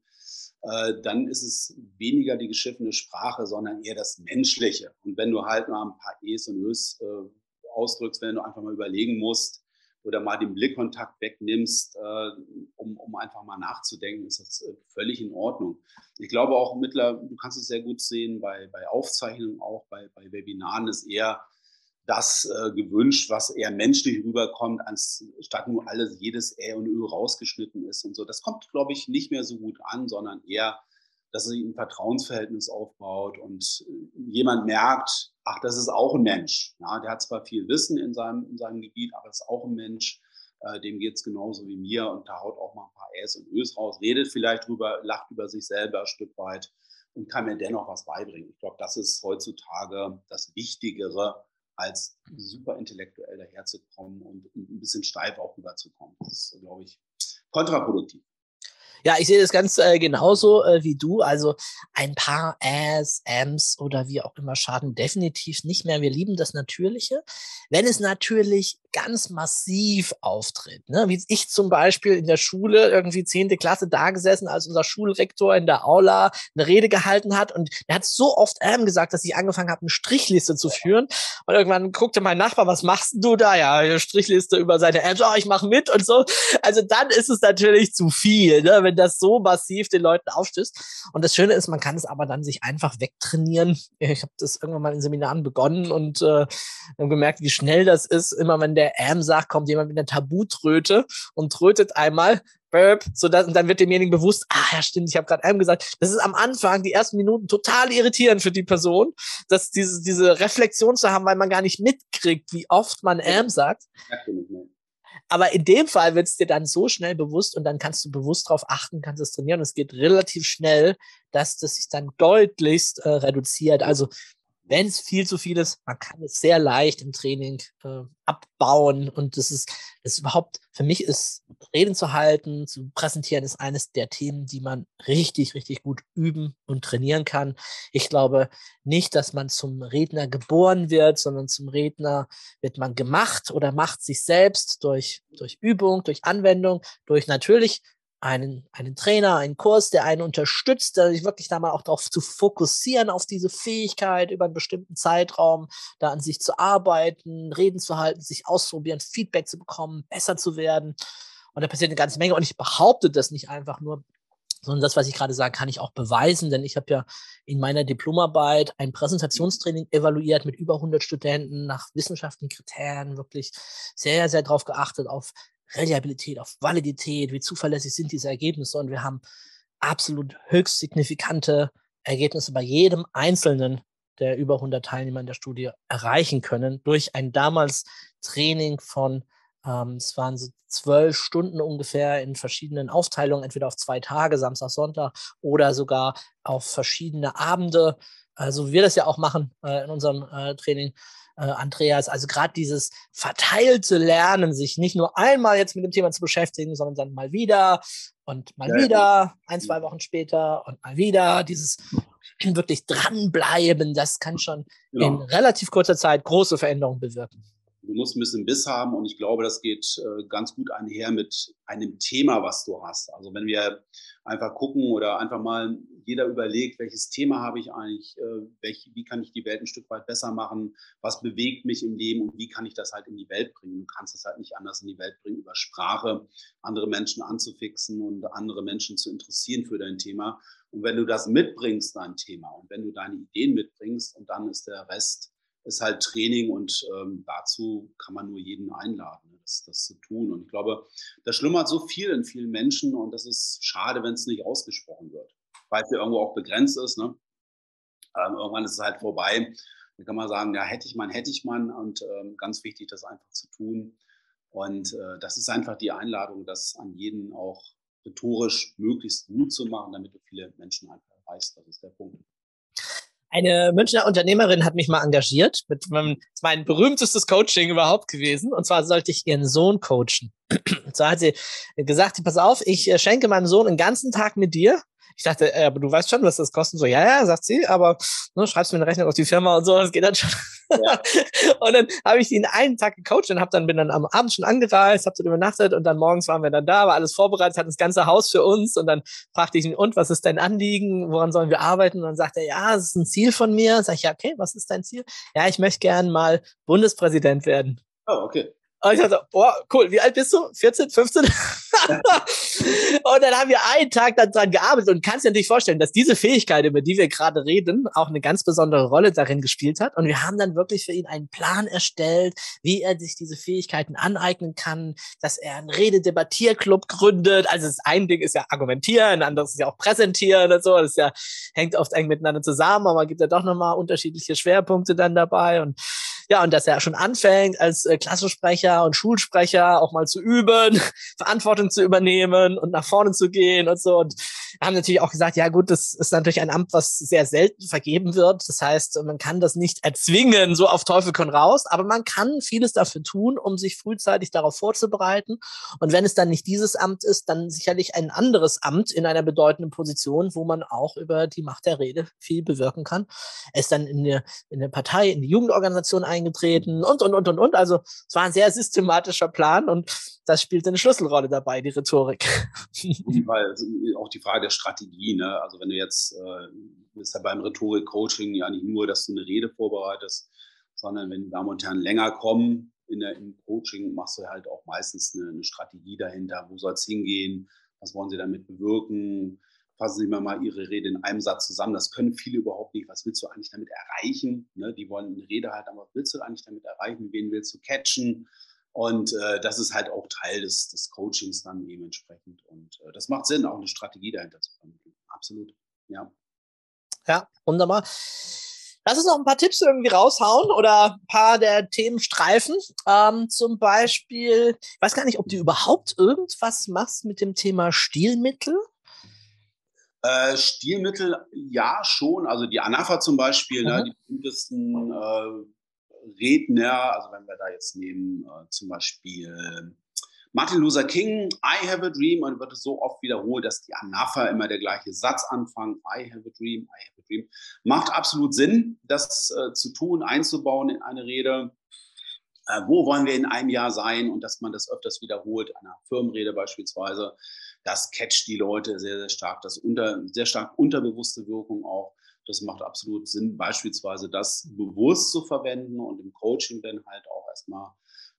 äh, dann ist es weniger die geschliffene Sprache, sondern eher das Menschliche. Und wenn du halt mal ein paar E's und Ös äh, ausdrückst, wenn du einfach mal überlegen musst, oder mal den Blickkontakt wegnimmst, äh, um, um einfach mal nachzudenken, ist das äh, völlig in Ordnung. Ich glaube auch mittlerweile, du kannst es sehr gut sehen bei, bei Aufzeichnungen, auch bei, bei Webinaren ist eher das äh, gewünscht, was eher menschlich rüberkommt, anstatt nur alles, jedes Ä und Ö rausgeschnitten ist und so. Das kommt, glaube ich, nicht mehr so gut an, sondern eher dass sich ein Vertrauensverhältnis aufbaut und äh, jemand merkt, ach, das ist auch ein Mensch. Ja, der hat zwar viel Wissen in seinem, in seinem Gebiet, aber ist auch ein Mensch. Äh, dem geht es genauso wie mir und da haut auch mal ein paar Äs und Ös raus, redet vielleicht drüber, lacht über sich selber ein Stück weit und kann mir dennoch was beibringen. Ich glaube, das ist heutzutage das Wichtigere, als super intellektuell daherzukommen und ein bisschen steif auch rüberzukommen. Das ist, glaube ich, kontraproduktiv. Ja, ich sehe das ganz äh, genauso äh, wie du. Also ein paar As, Ams oder wie auch immer schaden definitiv nicht mehr. Wir lieben das Natürliche. Wenn es natürlich ganz massiv auftritt. Ne? Wie ich zum Beispiel in der Schule, irgendwie zehnte Klasse da gesessen, als unser Schulrektor in der Aula eine Rede gehalten hat und er hat so oft ähm gesagt, dass ich angefangen habe, eine Strichliste zu führen und irgendwann guckte mein Nachbar, was machst du da? Ja, Strichliste über seine Apps, oh, ich mache mit und so. Also dann ist es natürlich zu viel, ne? wenn das so massiv den Leuten aufstößt. Und das Schöne ist, man kann es aber dann sich einfach wegtrainieren. Ich habe das irgendwann mal in Seminaren begonnen und äh, gemerkt, wie schnell das ist. Immer wenn der M sagt, kommt jemand mit einer Tabutröte und trötet einmal, Burp, so dass, und dann wird demjenigen bewusst, ah ja stimmt, ich habe gerade M gesagt. Das ist am Anfang, die ersten Minuten total irritierend für die Person, dass diese, diese Reflexion zu haben, weil man gar nicht mitkriegt, wie oft man M sagt. Aber in dem Fall wird es dir dann so schnell bewusst und dann kannst du bewusst darauf achten, kannst es trainieren. Es geht relativ schnell, dass das sich dann deutlichst äh, reduziert. Also wenn es viel zu viel ist, man kann es sehr leicht im Training äh, abbauen. Und das ist, das ist überhaupt, für mich ist Reden zu halten, zu präsentieren, ist eines der Themen, die man richtig, richtig gut üben und trainieren kann. Ich glaube nicht, dass man zum Redner geboren wird, sondern zum Redner wird man gemacht oder macht sich selbst durch, durch Übung, durch Anwendung, durch natürlich einen, einen Trainer, einen Kurs, der einen unterstützt, sich wirklich da mal auch darauf zu fokussieren, auf diese Fähigkeit über einen bestimmten Zeitraum, da an sich zu arbeiten, Reden zu halten, sich auszuprobieren, Feedback zu bekommen, besser zu werden. Und da passiert eine ganze Menge. Und ich behaupte das nicht einfach nur, sondern das, was ich gerade sage, kann ich auch beweisen, denn ich habe ja in meiner Diplomarbeit ein Präsentationstraining evaluiert mit über 100 Studenten nach wissenschaftlichen Kriterien, wirklich sehr, sehr darauf geachtet, auf Reliabilität, auf Validität, wie zuverlässig sind diese Ergebnisse. Und wir haben absolut höchst signifikante Ergebnisse bei jedem einzelnen der über 100 Teilnehmer in der Studie erreichen können durch ein damals Training von, ähm, es waren so zwölf Stunden ungefähr in verschiedenen Aufteilungen, entweder auf zwei Tage, Samstag, Sonntag oder sogar auf verschiedene Abende, also wie wir das ja auch machen äh, in unserem äh, Training äh, Andreas. Also gerade dieses verteilte Lernen, sich nicht nur einmal jetzt mit dem Thema zu beschäftigen, sondern dann mal wieder und mal ja, wieder, ein, zwei Wochen später und mal wieder. Dieses wirklich dranbleiben, das kann schon genau. in relativ kurzer Zeit große Veränderungen bewirken. Du musst ein bisschen Biss haben und ich glaube, das geht äh, ganz gut einher mit einem Thema, was du hast. Also wenn wir einfach gucken oder einfach mal jeder überlegt, welches Thema habe ich eigentlich, äh, wie kann ich die Welt ein Stück weit besser machen, was bewegt mich im Leben und wie kann ich das halt in die Welt bringen. Du kannst es halt nicht anders in die Welt bringen, über Sprache andere Menschen anzufixen und andere Menschen zu interessieren für dein Thema. Und wenn du das mitbringst, dein Thema, und wenn du deine Ideen mitbringst und dann ist der Rest ist halt Training und ähm, dazu kann man nur jeden einladen, ne, das, das, zu tun. Und ich glaube, das schlummert so viel in vielen Menschen und das ist schade, wenn es nicht ausgesprochen wird, weil es ja irgendwo auch begrenzt ist. Ne? Ähm, irgendwann ist es halt vorbei. Da kann man sagen, ja, hätte ich man, hätte ich man und ähm, ganz wichtig, das einfach zu tun. Und äh, das ist einfach die Einladung, das an jeden auch rhetorisch möglichst gut zu machen, damit du viele Menschen einfach erreichst. Das ist der Punkt. Eine Münchner Unternehmerin hat mich mal engagiert. Mit meinem, mein berühmtestes Coaching überhaupt gewesen. Und zwar sollte ich ihren Sohn coachen. Und zwar hat sie gesagt, pass auf, ich äh, schenke meinem Sohn einen ganzen Tag mit dir ich dachte, äh, aber du weißt schon, was das kostet. So, ja, ja, sagt sie, aber ne, schreibst du mir eine Rechnung auf die Firma und so, das geht dann schon. Ja. und dann habe ich ihn einen Tag gecoacht und hab dann bin dann am Abend schon angereist, hab dann übernachtet und dann morgens waren wir dann da, war alles vorbereitet, hat das ganze Haus für uns und dann fragte ich ihn, und was ist dein Anliegen, woran sollen wir arbeiten? Und dann sagt er, ja, das ist ein Ziel von mir. Sag ich, ja, okay, was ist dein Ziel? Ja, ich möchte gern mal Bundespräsident werden. Oh, okay. Und ich dachte, oh, cool, wie alt bist du? 14, 15? und dann haben wir einen Tag daran gearbeitet und kannst dir natürlich vorstellen, dass diese Fähigkeit, über die wir gerade reden, auch eine ganz besondere Rolle darin gespielt hat. Und wir haben dann wirklich für ihn einen Plan erstellt, wie er sich diese Fähigkeiten aneignen kann, dass er einen Rededebattierclub gründet. Also das ein Ding ist ja argumentieren, ein anderes ist ja auch präsentieren und so. Das ist ja, hängt oft eng miteinander zusammen, aber man gibt ja doch nochmal unterschiedliche Schwerpunkte dann dabei. Und ja, und dass er schon anfängt, als äh, Klassensprecher und Schulsprecher auch mal zu üben, Verantwortung zu übernehmen und nach vorne zu gehen und so. Und haben natürlich auch gesagt, ja gut, das ist natürlich ein Amt, was sehr selten vergeben wird. Das heißt, man kann das nicht erzwingen, so auf Teufel komm raus, aber man kann vieles dafür tun, um sich frühzeitig darauf vorzubereiten. Und wenn es dann nicht dieses Amt ist, dann sicherlich ein anderes Amt in einer bedeutenden Position, wo man auch über die Macht der Rede viel bewirken kann. Es dann in eine, in eine Partei, in die Jugendorganisation eingetreten und, und, und, und, und. Also es war ein sehr systematischer Plan und das spielt eine Schlüsselrolle dabei, die Rhetorik. Weil auch die Frage der Strategie, ne? Also wenn du jetzt, äh, ist ja beim Rhetorik-Coaching ja nicht nur, dass du eine Rede vorbereitest, sondern wenn die Damen und Herren länger kommen, in der, im Coaching machst du halt auch meistens eine, eine Strategie dahinter. Wo soll es hingehen? Was wollen sie damit bewirken? Fassen Sie mal Ihre Rede in einem Satz zusammen. Das können viele überhaupt nicht. Was willst du eigentlich damit erreichen? Ne? Die wollen eine Rede halt, aber was willst du eigentlich damit erreichen? Wen willst du catchen? Und äh, das ist halt auch Teil des, des Coachings dann dementsprechend. Und äh, das macht Sinn, auch eine Strategie dahinter zu vermitteln. Absolut. Ja. Ja, wunderbar. Lass uns noch ein paar Tipps irgendwie raushauen oder ein paar der Themen streifen. Ähm, zum Beispiel, ich weiß gar nicht, ob du überhaupt irgendwas machst mit dem Thema Stilmittel. Äh, Stilmittel, ja, schon. Also die Anafa zum Beispiel, ne, mhm. ne, die berühmtesten äh, Redner, also wenn wir da jetzt nehmen, äh, zum Beispiel Martin Luther King, I have a dream, und wird es so oft wiederholt, dass die Anafa immer der gleiche Satz anfangen, I have a dream, I have a dream. Macht absolut Sinn, das äh, zu tun, einzubauen in eine Rede. Äh, wo wollen wir in einem Jahr sein und dass man das öfters wiederholt, einer Firmenrede beispielsweise, das catcht die Leute sehr, sehr stark, das unter, sehr stark unterbewusste Wirkung auch. Das macht absolut Sinn, beispielsweise das bewusst zu verwenden und im Coaching dann halt auch erstmal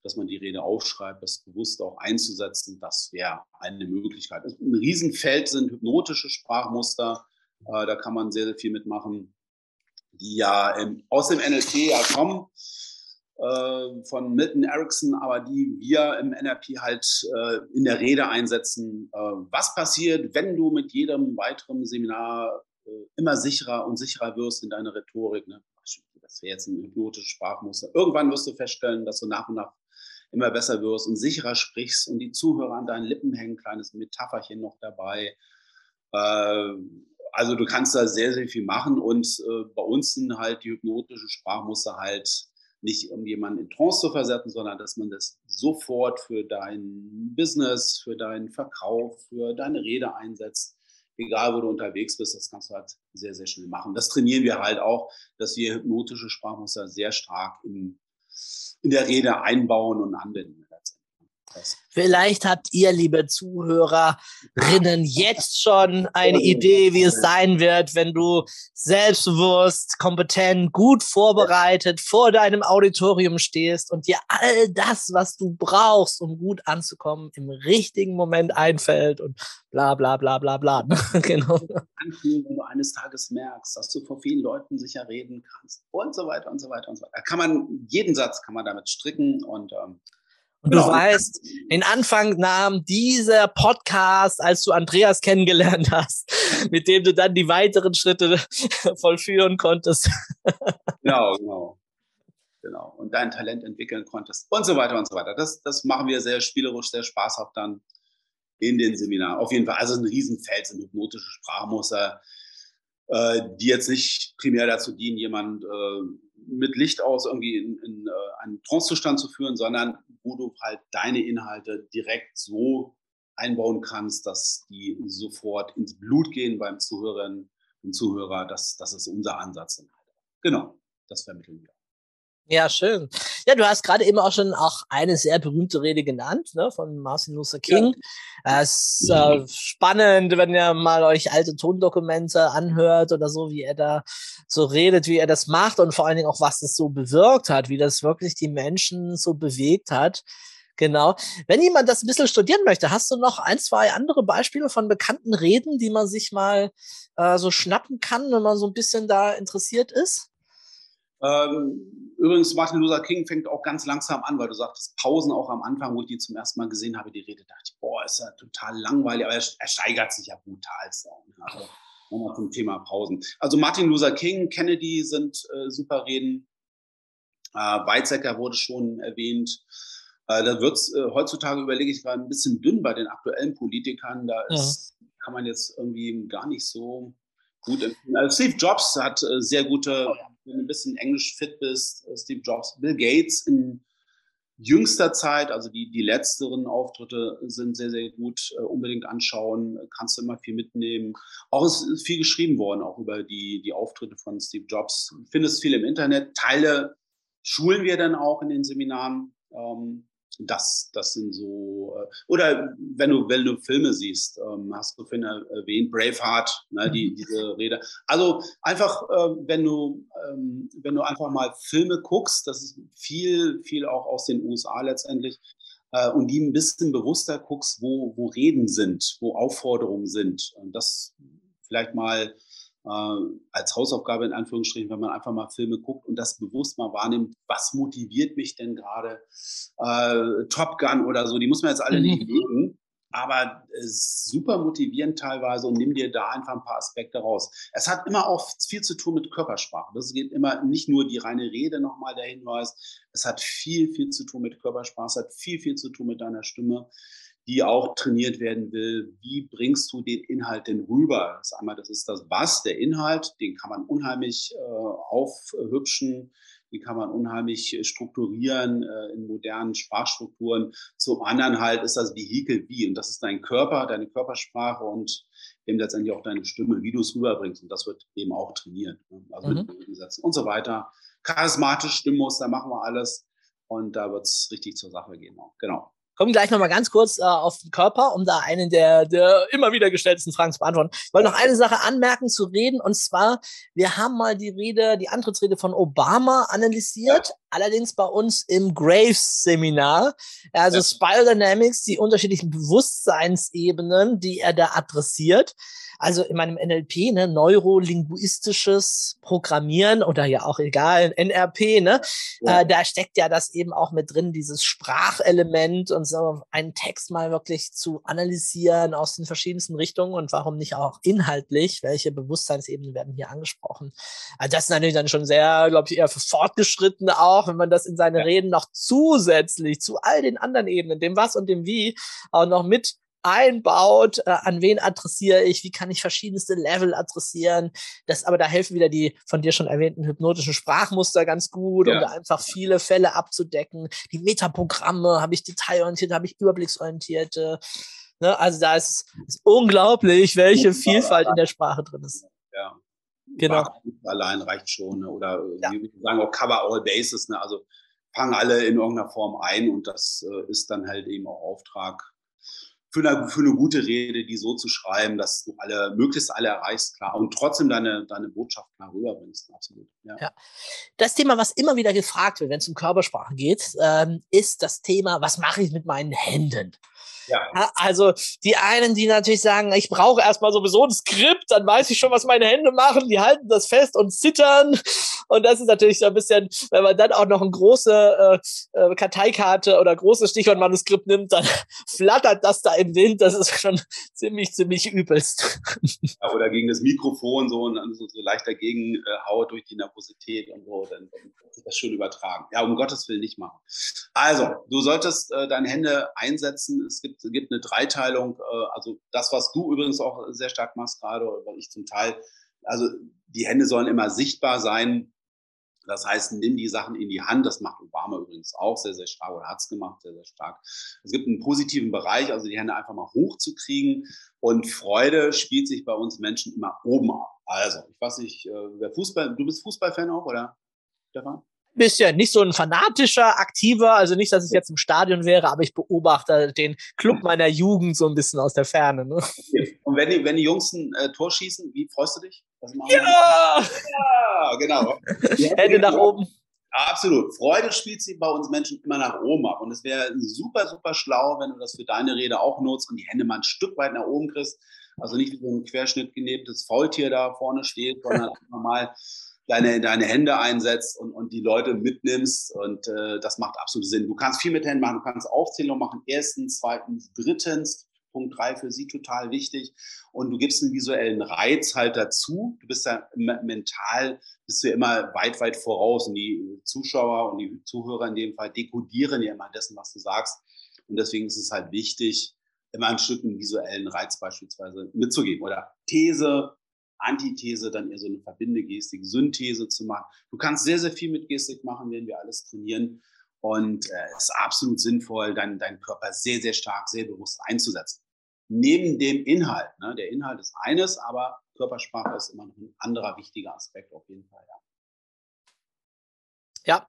dass man die Rede aufschreibt, das bewusst auch einzusetzen, das wäre eine Möglichkeit. Ein Riesenfeld sind hypnotische Sprachmuster, äh, da kann man sehr, sehr viel mitmachen, die ja aus dem NLP ja kommen, von Milton Erickson, aber die wir im NLP halt äh, in der Rede einsetzen. Äh, was passiert, wenn du mit jedem weiteren Seminar äh, immer sicherer und sicherer wirst in deiner Rhetorik? Ne? Das wäre jetzt ein hypnotisches Sprachmuster. Irgendwann wirst du feststellen, dass du nach und nach immer besser wirst und sicherer sprichst und die Zuhörer an deinen Lippen hängen, kleines Metapherchen noch dabei. Also du kannst da sehr, sehr viel machen und bei uns sind halt die hypnotische Sprachmuster halt nicht um jemanden in Trance zu versetzen, sondern dass man das sofort für dein Business, für deinen Verkauf, für deine Rede einsetzt. Egal, wo du unterwegs bist, das kannst du halt sehr, sehr schnell machen. Das trainieren wir halt auch, dass wir hypnotische Sprachmuster sehr stark im in der Rede einbauen und anwenden. Vielleicht habt ihr, liebe Zuhörerinnen, jetzt schon eine Idee, wie es sein wird, wenn du selbstbewusst, kompetent, gut vorbereitet vor deinem Auditorium stehst und dir all das, was du brauchst, um gut anzukommen, im richtigen Moment einfällt und bla bla bla bla bla. genau. Wenn du eines Tages merkst, dass du vor vielen Leuten sicher reden kannst und so weiter und so weiter und so weiter. Da kann man, jeden Satz kann man damit stricken und ähm, und genau. du weißt, den Anfang nahm dieser Podcast, als du Andreas kennengelernt hast, mit dem du dann die weiteren Schritte vollführen konntest. Genau, genau. Genau. Und dein Talent entwickeln konntest und so weiter und so weiter. Das, das machen wir sehr spielerisch, sehr spaßhaft dann in den Seminaren. Auf jeden Fall, also ein Riesenfeld sind hypnotische Sprachmuster, äh, die jetzt nicht primär dazu dienen, jemand äh, mit Licht aus irgendwie in, in äh, einen Trancezustand zu führen, sondern wo du halt deine Inhalte direkt so einbauen kannst, dass die sofort ins Blut gehen beim Zuhörerinnen und Zuhörer. Das, das ist unser Ansatz. Genau, das vermitteln wir. Ja, schön. Ja, du hast gerade eben auch schon auch eine sehr berühmte Rede genannt, ne, von Martin Luther King. Ja. Es ist äh, spannend, wenn ihr mal euch alte Tondokumente anhört oder so, wie er da so redet, wie er das macht und vor allen Dingen auch, was das so bewirkt hat, wie das wirklich die Menschen so bewegt hat. Genau. Wenn jemand das ein bisschen studieren möchte, hast du noch ein, zwei andere Beispiele von bekannten Reden, die man sich mal äh, so schnappen kann, wenn man so ein bisschen da interessiert ist? Ähm, übrigens, Martin Luther King fängt auch ganz langsam an, weil du sagtest, Pausen auch am Anfang, wo ich die zum ersten Mal gesehen habe, die Rede, dachte ich, boah, ist ja total langweilig, aber er, er steigert sich ja brutal. Also, nochmal zum Thema Pausen. Also Martin Luther King, Kennedy sind äh, super Reden. Äh, Weizsäcker wurde schon erwähnt. Äh, da wird es äh, heutzutage, überlege ich gerade, ein bisschen dünn bei den aktuellen Politikern. Da ist, ja. kann man jetzt irgendwie gar nicht so gut empfehlen. Also Steve Jobs hat äh, sehr gute oh, ja wenn du ein bisschen Englisch fit bist, äh, Steve Jobs, Bill Gates in jüngster Zeit, also die, die letzteren Auftritte sind sehr, sehr gut, äh, unbedingt anschauen, kannst du immer viel mitnehmen. Auch ist viel geschrieben worden, auch über die, die Auftritte von Steve Jobs. Du findest viel im Internet, Teile schulen wir dann auch in den Seminaren. Ähm, das, das sind so, äh, oder wenn du, wenn du Filme siehst, ähm, hast du vorhin erwähnt, Braveheart, ne, die, mhm. diese Rede. Also einfach, äh, wenn du, ähm, wenn du einfach mal Filme guckst, das ist viel, viel auch aus den USA letztendlich, äh, und die ein bisschen bewusster guckst, wo, wo Reden sind, wo Aufforderungen sind. Und das vielleicht mal als Hausaufgabe in Anführungsstrichen, wenn man einfach mal Filme guckt und das bewusst mal wahrnimmt, was motiviert mich denn gerade? Äh, Top Gun oder so, die muss man jetzt alle mhm. nicht mögen, aber es ist super motivierend teilweise und nimm dir da einfach ein paar Aspekte raus. Es hat immer auch viel zu tun mit Körpersprache. Das geht immer nicht nur die reine Rede nochmal der Hinweis. Es hat viel, viel zu tun mit Körpersprache. Es hat viel, viel zu tun mit deiner Stimme die auch trainiert werden will. Wie bringst du den Inhalt denn rüber? Das ist einmal, das ist das Was, der Inhalt, den kann man unheimlich äh, aufhübschen, den kann man unheimlich strukturieren äh, in modernen Sprachstrukturen. Zum anderen halt ist das Vehikel wie, und das ist dein Körper, deine Körpersprache und eben letztendlich auch deine Stimme, wie du es rüberbringst. Und das wird eben auch trainiert. Ne? Also mhm. mit und so weiter. Charismatisch, Stimmmuster, machen wir alles. Und da wird es richtig zur Sache gehen. Genau kommen gleich nochmal ganz kurz äh, auf den Körper, um da einen der, der immer wieder gestellten Fragen zu beantworten. Ich wollte noch eine Sache anmerken zu reden, und zwar, wir haben mal die Rede, die Antrittsrede von Obama analysiert, ja. Allerdings bei uns im Graves-Seminar. Also ja. Spiral Dynamics, die unterschiedlichen Bewusstseinsebenen, die er da adressiert. Also in meinem NLP, ne, neurolinguistisches Programmieren oder ja auch egal, NRP, ne, ja. äh, da steckt ja das eben auch mit drin, dieses Sprachelement und so einen Text mal wirklich zu analysieren aus den verschiedensten Richtungen und warum nicht auch inhaltlich, welche Bewusstseinsebenen werden hier angesprochen. Also das ist natürlich dann schon sehr, glaube ich, eher für Fortgeschrittene auch, wenn man das in seine ja. Reden noch zusätzlich zu all den anderen Ebenen, dem Was und dem Wie, auch noch mit einbaut, äh, an wen adressiere ich, wie kann ich verschiedenste Level adressieren. Das, aber da helfen wieder die von dir schon erwähnten hypnotischen Sprachmuster ganz gut, ja. um da einfach viele Fälle abzudecken. Die Metaprogramme habe ich detailorientiert, habe ich überblicksorientierte. Ne? Also da ist es unglaublich, welche Vielfalt in der Sprache drin ist. Ja. Genau. Allein reicht schon. Ne? Oder ja. wie wir sagen auch Cover All Bases. Ne? Also fangen alle in irgendeiner Form ein und das äh, ist dann halt eben auch Auftrag für eine, für eine gute Rede, die so zu schreiben, dass du alle, möglichst alle erreichst, klar, und trotzdem deine, deine Botschaft klar rüberbringst, absolut. Ja. ja. Das Thema, was immer wieder gefragt wird, wenn es um Körpersprache geht, ähm, ist das Thema, was mache ich mit meinen Händen? Ja. Also die einen, die natürlich sagen, ich brauche erstmal sowieso ein Skript, dann weiß ich schon, was meine Hände machen, die halten das fest und zittern. Und das ist natürlich so ein bisschen, wenn man dann auch noch eine große äh, äh, Karteikarte oder großes Stichwortmanuskript nimmt, dann flattert das da im Wind. Das ist schon ziemlich, ziemlich übelst. Ja, oder gegen das Mikrofon so und so, so leicht dagegen äh, haut durch die Nervosität und so, dann, dann ist das schön übertragen. Ja, um Gottes Willen nicht machen. Also, du solltest äh, deine Hände einsetzen. Es gibt gibt, gibt eine Dreiteilung. Äh, also das, was du übrigens auch sehr stark machst gerade, weil ich zum Teil, also die Hände sollen immer sichtbar sein. Das heißt, nimm die Sachen in die Hand. Das macht Obama übrigens auch sehr, sehr stark oder hat es gemacht, sehr, sehr stark. Es gibt einen positiven Bereich, also die Hände einfach mal hochzukriegen. Und Freude spielt sich bei uns Menschen immer oben ab. Also, ich weiß nicht, äh, wer Fußball, du bist Fußballfan auch, oder, Stefan? Bisschen, nicht so ein fanatischer, aktiver, also nicht, dass ich jetzt im Stadion wäre, aber ich beobachte den Club meiner Jugend so ein bisschen aus der Ferne. Ne? Und wenn die, wenn die Jungs ein äh, Tor schießen, wie freust du dich? Ja! ja! genau. Hände nach oben. Absolut. Freude spielt sie bei uns Menschen immer nach oben ab. Und es wäre super, super schlau, wenn du das für deine Rede auch nutzt und die Hände mal ein Stück weit nach oben kriegst. Also nicht wie so ein Querschnitt genebtes Faultier da vorne steht, sondern einfach mal deine, deine Hände einsetzt und, und die Leute mitnimmst. Und äh, das macht absolut Sinn. Du kannst viel mit Händen machen, du kannst Aufzählung machen, erstens, zweitens, drittens. Punkt drei für sie total wichtig. Und du gibst einen visuellen Reiz halt dazu. Du bist ja mental, bist du ja immer weit, weit voraus. Und die Zuschauer und die Zuhörer in dem Fall dekodieren ja immer dessen, was du sagst. Und deswegen ist es halt wichtig, immer ein Stück einen visuellen Reiz beispielsweise mitzugeben. Oder These, Antithese dann eher so eine Verbindegestik, Synthese zu machen. Du kannst sehr, sehr viel mit Gestik machen, wenn wir alles trainieren. Und äh, es ist absolut sinnvoll, deinen dein Körper sehr, sehr stark, sehr bewusst einzusetzen. Neben dem Inhalt. Ne? Der Inhalt ist eines, aber Körpersprache ist immer noch ein anderer wichtiger Aspekt auf jeden Fall. Ja. Ja.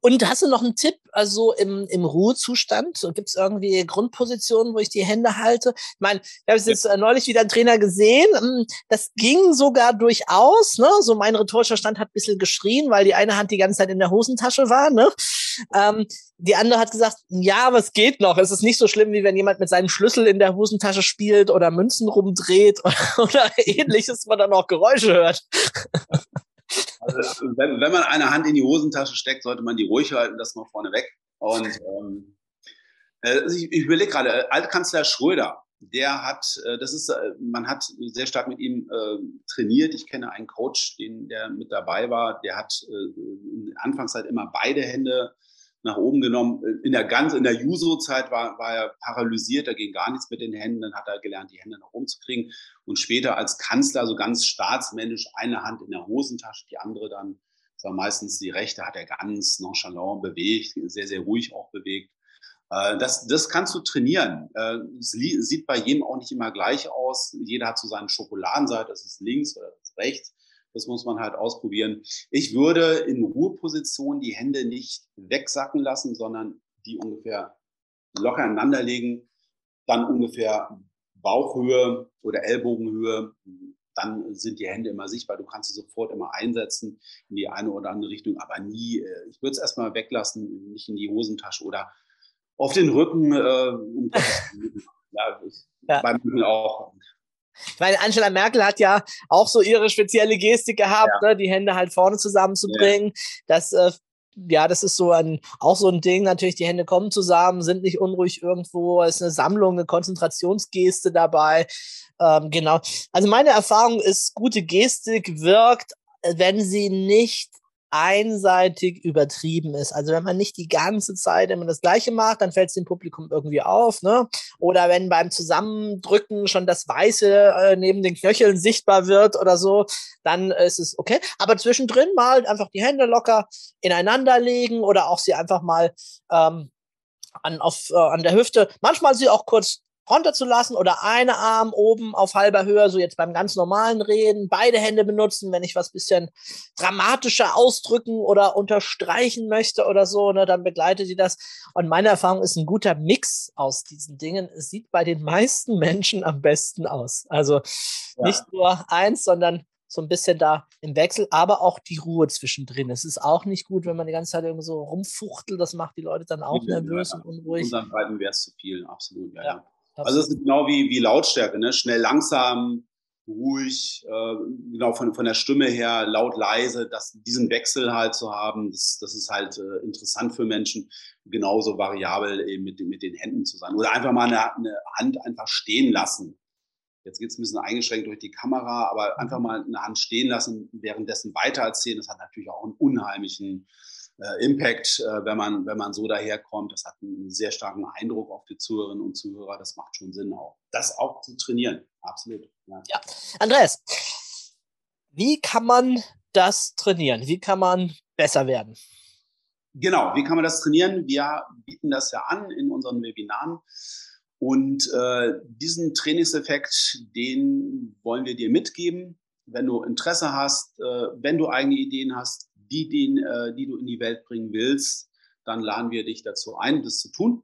Und hast du noch einen Tipp, also im, im Ruhezustand? Gibt es irgendwie Grundpositionen, wo ich die Hände halte? Ich meine, ich habe jetzt ja. neulich wieder einen Trainer gesehen. Hm, das ging sogar durchaus. Ne? So mein rhetorischer Stand hat ein bisschen geschrien, weil die eine Hand die ganze Zeit in der Hosentasche war. Ne? Ähm, die andere hat gesagt, ja, was geht noch? Es ist nicht so schlimm, wie wenn jemand mit seinem Schlüssel in der Hosentasche spielt oder Münzen rumdreht oder, oder ähnliches, man dann auch Geräusche hört. Also, wenn, wenn, man eine Hand in die Hosentasche steckt, sollte man die ruhig halten, das mal vorne weg. Und ähm, äh, also ich, ich überlege gerade, äh, Altkanzler Schröder, der hat, äh, das ist, man hat sehr stark mit ihm äh, trainiert. Ich kenne einen Coach, den, der mit dabei war, der hat äh, in der Anfangszeit immer beide Hände nach oben genommen. In der ganz, in der Juso-Zeit war, war er paralysiert, da ging gar nichts mit den Händen, dann hat er gelernt, die Hände nach oben zu kriegen. Und später als Kanzler, so ganz staatsmännisch, eine Hand in der Hosentasche, die andere dann, das war meistens die rechte, hat er ganz nonchalant bewegt, sehr, sehr ruhig auch bewegt. Äh, das, das kannst du trainieren. Äh, es sieht bei jedem auch nicht immer gleich aus. Jeder hat so seine Schokoladenseite, das ist links oder das ist rechts. Das muss man halt ausprobieren. Ich würde in Ruheposition die Hände nicht wegsacken lassen, sondern die ungefähr locker aneinander legen, dann ungefähr Bauchhöhe oder Ellbogenhöhe. Dann sind die Hände immer sichtbar. Du kannst sie sofort immer einsetzen in die eine oder andere Richtung, aber nie, äh, ich würde es erstmal weglassen, nicht in die Hosentasche oder auf den Rücken. Äh, ja, ja. beim Rücken auch ich meine, Angela Merkel hat ja auch so ihre spezielle Gestik gehabt, ja. ne, die Hände halt vorne zusammenzubringen. Ja. Das, äh, ja, das ist so ein, auch so ein Ding. Natürlich, die Hände kommen zusammen, sind nicht unruhig irgendwo. Es ist eine Sammlung, eine Konzentrationsgeste dabei. Ähm, genau. Also meine Erfahrung ist, gute Gestik wirkt, wenn sie nicht einseitig übertrieben ist. Also wenn man nicht die ganze Zeit immer das Gleiche macht, dann fällt es dem Publikum irgendwie auf. Ne? Oder wenn beim Zusammendrücken schon das Weiße äh, neben den Knöcheln sichtbar wird oder so, dann ist es okay. Aber zwischendrin mal einfach die Hände locker ineinander legen oder auch sie einfach mal ähm, an, auf, äh, an der Hüfte, manchmal sie auch kurz runterzulassen oder eine Arm oben auf halber Höhe, so jetzt beim ganz normalen Reden, beide Hände benutzen, wenn ich was bisschen dramatischer ausdrücken oder unterstreichen möchte oder so, ne, dann begleitet sie das. Und meine Erfahrung ist ein guter Mix aus diesen Dingen. Es sieht bei den meisten Menschen am besten aus. Also ja. nicht nur eins, sondern so ein bisschen da im Wechsel, aber auch die Ruhe zwischendrin. Es ist auch nicht gut, wenn man die ganze Zeit irgendwie so rumfuchtelt. Das macht die Leute dann auch nervös ja, und unruhig. In unseren beiden wäre es zu viel, absolut. Ja, ja. Also es ist genau wie, wie Lautstärke, ne? schnell, langsam, ruhig, äh, genau von, von der Stimme her, laut, leise, das, diesen Wechsel halt zu haben, das, das ist halt äh, interessant für Menschen, genauso variabel eben mit, mit den Händen zu sein. Oder einfach mal eine, eine Hand einfach stehen lassen. Jetzt geht es ein bisschen eingeschränkt durch die Kamera, aber einfach mal eine Hand stehen lassen, währenddessen weitererzählen, das hat natürlich auch einen unheimlichen äh, Impact, äh, wenn, man, wenn man so daherkommt. Das hat einen sehr starken Eindruck auf die Zuhörerinnen und Zuhörer. Das macht schon Sinn auch. Das auch zu trainieren. Absolut. Ja. ja. Andreas, wie kann man das trainieren? Wie kann man besser werden? Genau, wie kann man das trainieren? Wir bieten das ja an in unseren Webinaren. Und äh, diesen Trainingseffekt, den wollen wir dir mitgeben. Wenn du Interesse hast, äh, wenn du eigene Ideen hast, die, die, äh, die du in die Welt bringen willst, dann laden wir dich dazu ein, das zu tun.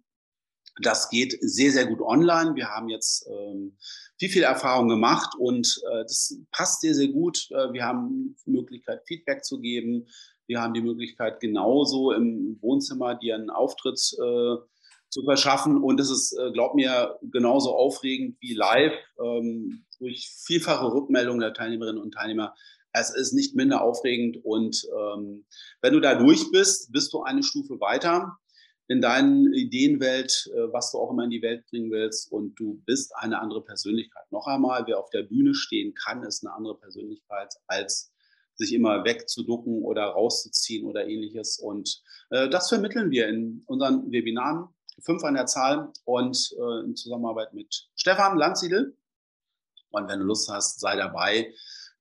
Das geht sehr, sehr gut online. Wir haben jetzt ähm, viel, viel Erfahrung gemacht und äh, das passt sehr, sehr gut. Äh, wir haben die Möglichkeit, Feedback zu geben. Wir haben die Möglichkeit, genauso im Wohnzimmer dir einen Auftritt äh, zu verschaffen. Und es ist, äh, glaub mir, genauso aufregend wie live. Ähm, durch vielfache Rückmeldungen der Teilnehmerinnen und Teilnehmer es ist nicht minder aufregend und ähm, wenn du da durch bist, bist du eine Stufe weiter in deinen Ideenwelt, äh, was du auch immer in die Welt bringen willst und du bist eine andere Persönlichkeit. Noch einmal, wer auf der Bühne stehen kann, ist eine andere Persönlichkeit als sich immer wegzuducken oder rauszuziehen oder ähnliches. Und äh, das vermitteln wir in unseren Webinaren, fünf an der Zahl und äh, in Zusammenarbeit mit Stefan Landsiedel. Und wenn du Lust hast, sei dabei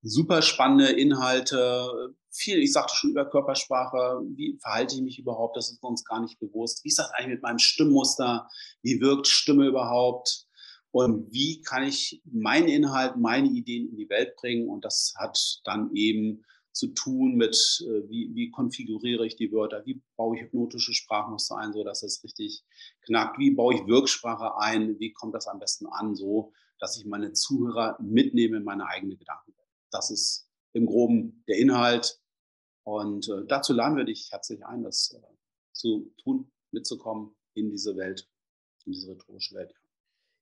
super spannende Inhalte, viel, ich sagte schon über Körpersprache, wie verhalte ich mich überhaupt, das ist uns gar nicht bewusst. Wie ist das eigentlich mit meinem Stimmmuster? Wie wirkt Stimme überhaupt? Und wie kann ich meinen Inhalt, meine Ideen in die Welt bringen? Und das hat dann eben zu tun mit, äh, wie, wie konfiguriere ich die Wörter, wie baue ich hypnotische Sprachmuster ein, so dass es richtig knackt, wie baue ich Wirksprache ein, wie kommt das am besten an, so dass ich meine Zuhörer mitnehme in meine eigene Gedankenwelt. Das ist im Groben der Inhalt. Und äh, dazu laden wir dich herzlich ein, das äh, zu tun, mitzukommen in diese Welt, in diese rhetorische Welt.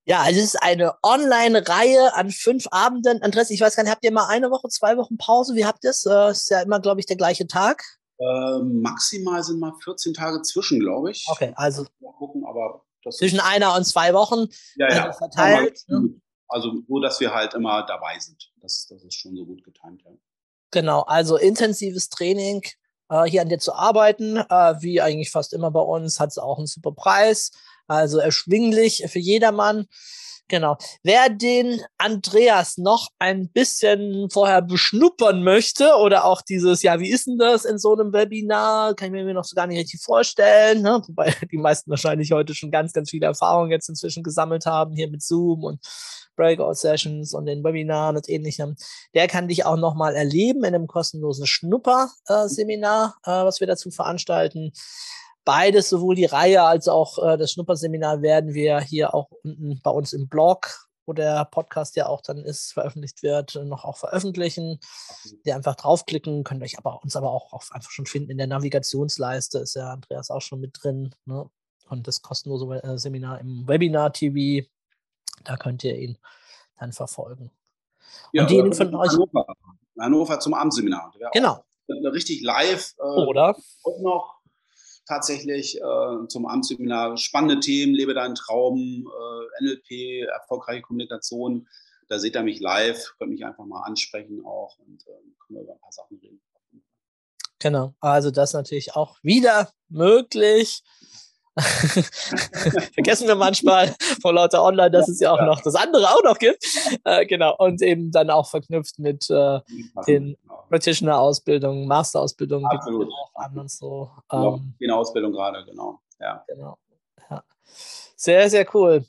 Ja, also es ist eine Online-Reihe an fünf Abenden. Andres, ich weiß gar nicht, habt ihr mal eine Woche, zwei Wochen Pause? Wie habt ihr es? Äh, ist ja immer, glaube ich, der gleiche Tag. Äh, maximal sind mal 14 Tage zwischen, glaube ich. Okay, also mal gucken, aber zwischen einer und zwei Wochen ja, ja. also verteilt. Ne? Also so, dass wir halt immer dabei sind. Das, das ist schon so gut getimt. Ja. Genau, also intensives Training, äh, hier an dir zu arbeiten, äh, wie eigentlich fast immer bei uns, hat es auch einen super Preis. Also erschwinglich für jedermann. Genau. Wer den Andreas noch ein bisschen vorher beschnuppern möchte oder auch dieses, ja, wie ist denn das in so einem Webinar? Kann ich mir noch so gar nicht richtig vorstellen. Ne? Wobei die meisten wahrscheinlich heute schon ganz, ganz viele Erfahrungen jetzt inzwischen gesammelt haben, hier mit Zoom und Breakout-Sessions und den Webinaren und ähnlichem. Der kann dich auch nochmal erleben in einem kostenlosen Schnupper-Seminar, äh, was wir dazu veranstalten. Beides, sowohl die Reihe als auch äh, das Schnupperseminar, werden wir hier auch unten bei uns im Blog, wo der Podcast ja auch dann ist, veröffentlicht wird, noch auch veröffentlichen. Die einfach draufklicken, könnt euch aber uns aber auch auf, einfach schon finden in der Navigationsleiste, ist ja Andreas auch schon mit drin. Ne? Und das kostenlose äh, Seminar im Webinar TV, da könnt ihr ihn dann verfolgen. Ja, und diejenigen von euch. Hannover, Hannover zum Abendseminar. Genau. Richtig live. Äh, Oder? Und noch tatsächlich äh, zum Amtsseminar. Spannende Themen, lebe deinen Traum, äh, NLP, erfolgreiche Kommunikation. Da seht ihr mich live, könnt mich einfach mal ansprechen auch und äh, können wir über ein paar Sachen reden. Genau, also das natürlich auch wieder möglich. Vergessen wir manchmal vor lauter Online, dass es ja auch noch das andere auch noch gibt. Äh, genau. Und eben dann auch verknüpft mit äh, den genau. Practitioner-Ausbildungen, Master-Ausbildungen es auch an und so. Ähm, in Ausbildung gerade, genau. Ja. Genau. Ja. Sehr, sehr cool.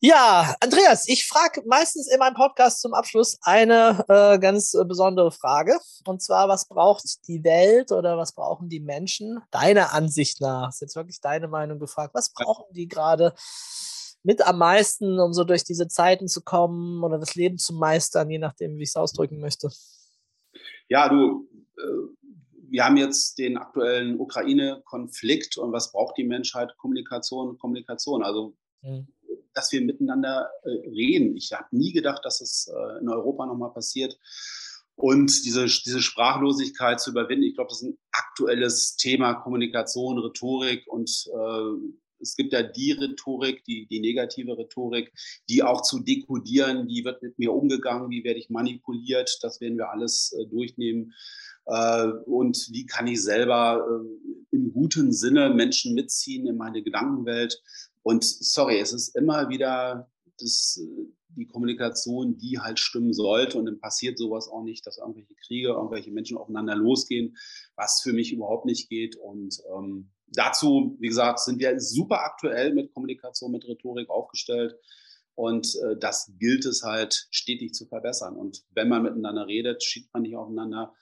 Ja, Andreas, ich frage meistens in meinem Podcast zum Abschluss eine äh, ganz äh, besondere Frage. Und zwar, was braucht die Welt oder was brauchen die Menschen deiner Ansicht nach? Ist jetzt wirklich deine Meinung gefragt. Was brauchen die gerade mit am meisten, um so durch diese Zeiten zu kommen oder das Leben zu meistern, je nachdem, wie ich es ausdrücken möchte? Ja, du, äh, wir haben jetzt den aktuellen Ukraine-Konflikt und was braucht die Menschheit? Kommunikation, Kommunikation. Also mhm dass wir miteinander äh, reden. Ich habe nie gedacht, dass es äh, in Europa nochmal passiert. Und diese, diese Sprachlosigkeit zu überwinden, ich glaube, das ist ein aktuelles Thema Kommunikation, Rhetorik und äh, es gibt ja die Rhetorik, die, die negative Rhetorik, die auch zu dekodieren, wie wird mit mir umgegangen, wie werde ich manipuliert, das werden wir alles äh, durchnehmen. Äh, und wie kann ich selber äh, im guten Sinne Menschen mitziehen in meine Gedankenwelt und sorry, es ist immer wieder das, die Kommunikation, die halt stimmen sollte. Und dann passiert sowas auch nicht, dass irgendwelche Kriege, irgendwelche Menschen aufeinander losgehen, was für mich überhaupt nicht geht. Und ähm, dazu, wie gesagt, sind wir super aktuell mit Kommunikation, mit Rhetorik aufgestellt. Und äh, das gilt es halt stetig zu verbessern. Und wenn man miteinander redet, schiebt man nicht aufeinander.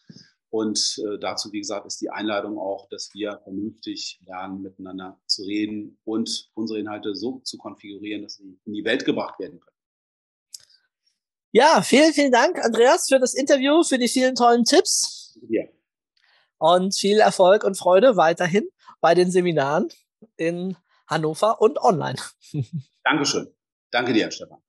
Und äh, dazu, wie gesagt, ist die Einladung auch, dass wir vernünftig lernen, miteinander zu reden und unsere Inhalte so zu konfigurieren, dass sie in die Welt gebracht werden können. Ja, vielen, vielen Dank, Andreas, für das Interview, für die vielen tollen Tipps. Ja. Und viel Erfolg und Freude weiterhin bei den Seminaren in Hannover und online. Dankeschön. Danke dir, Stefan.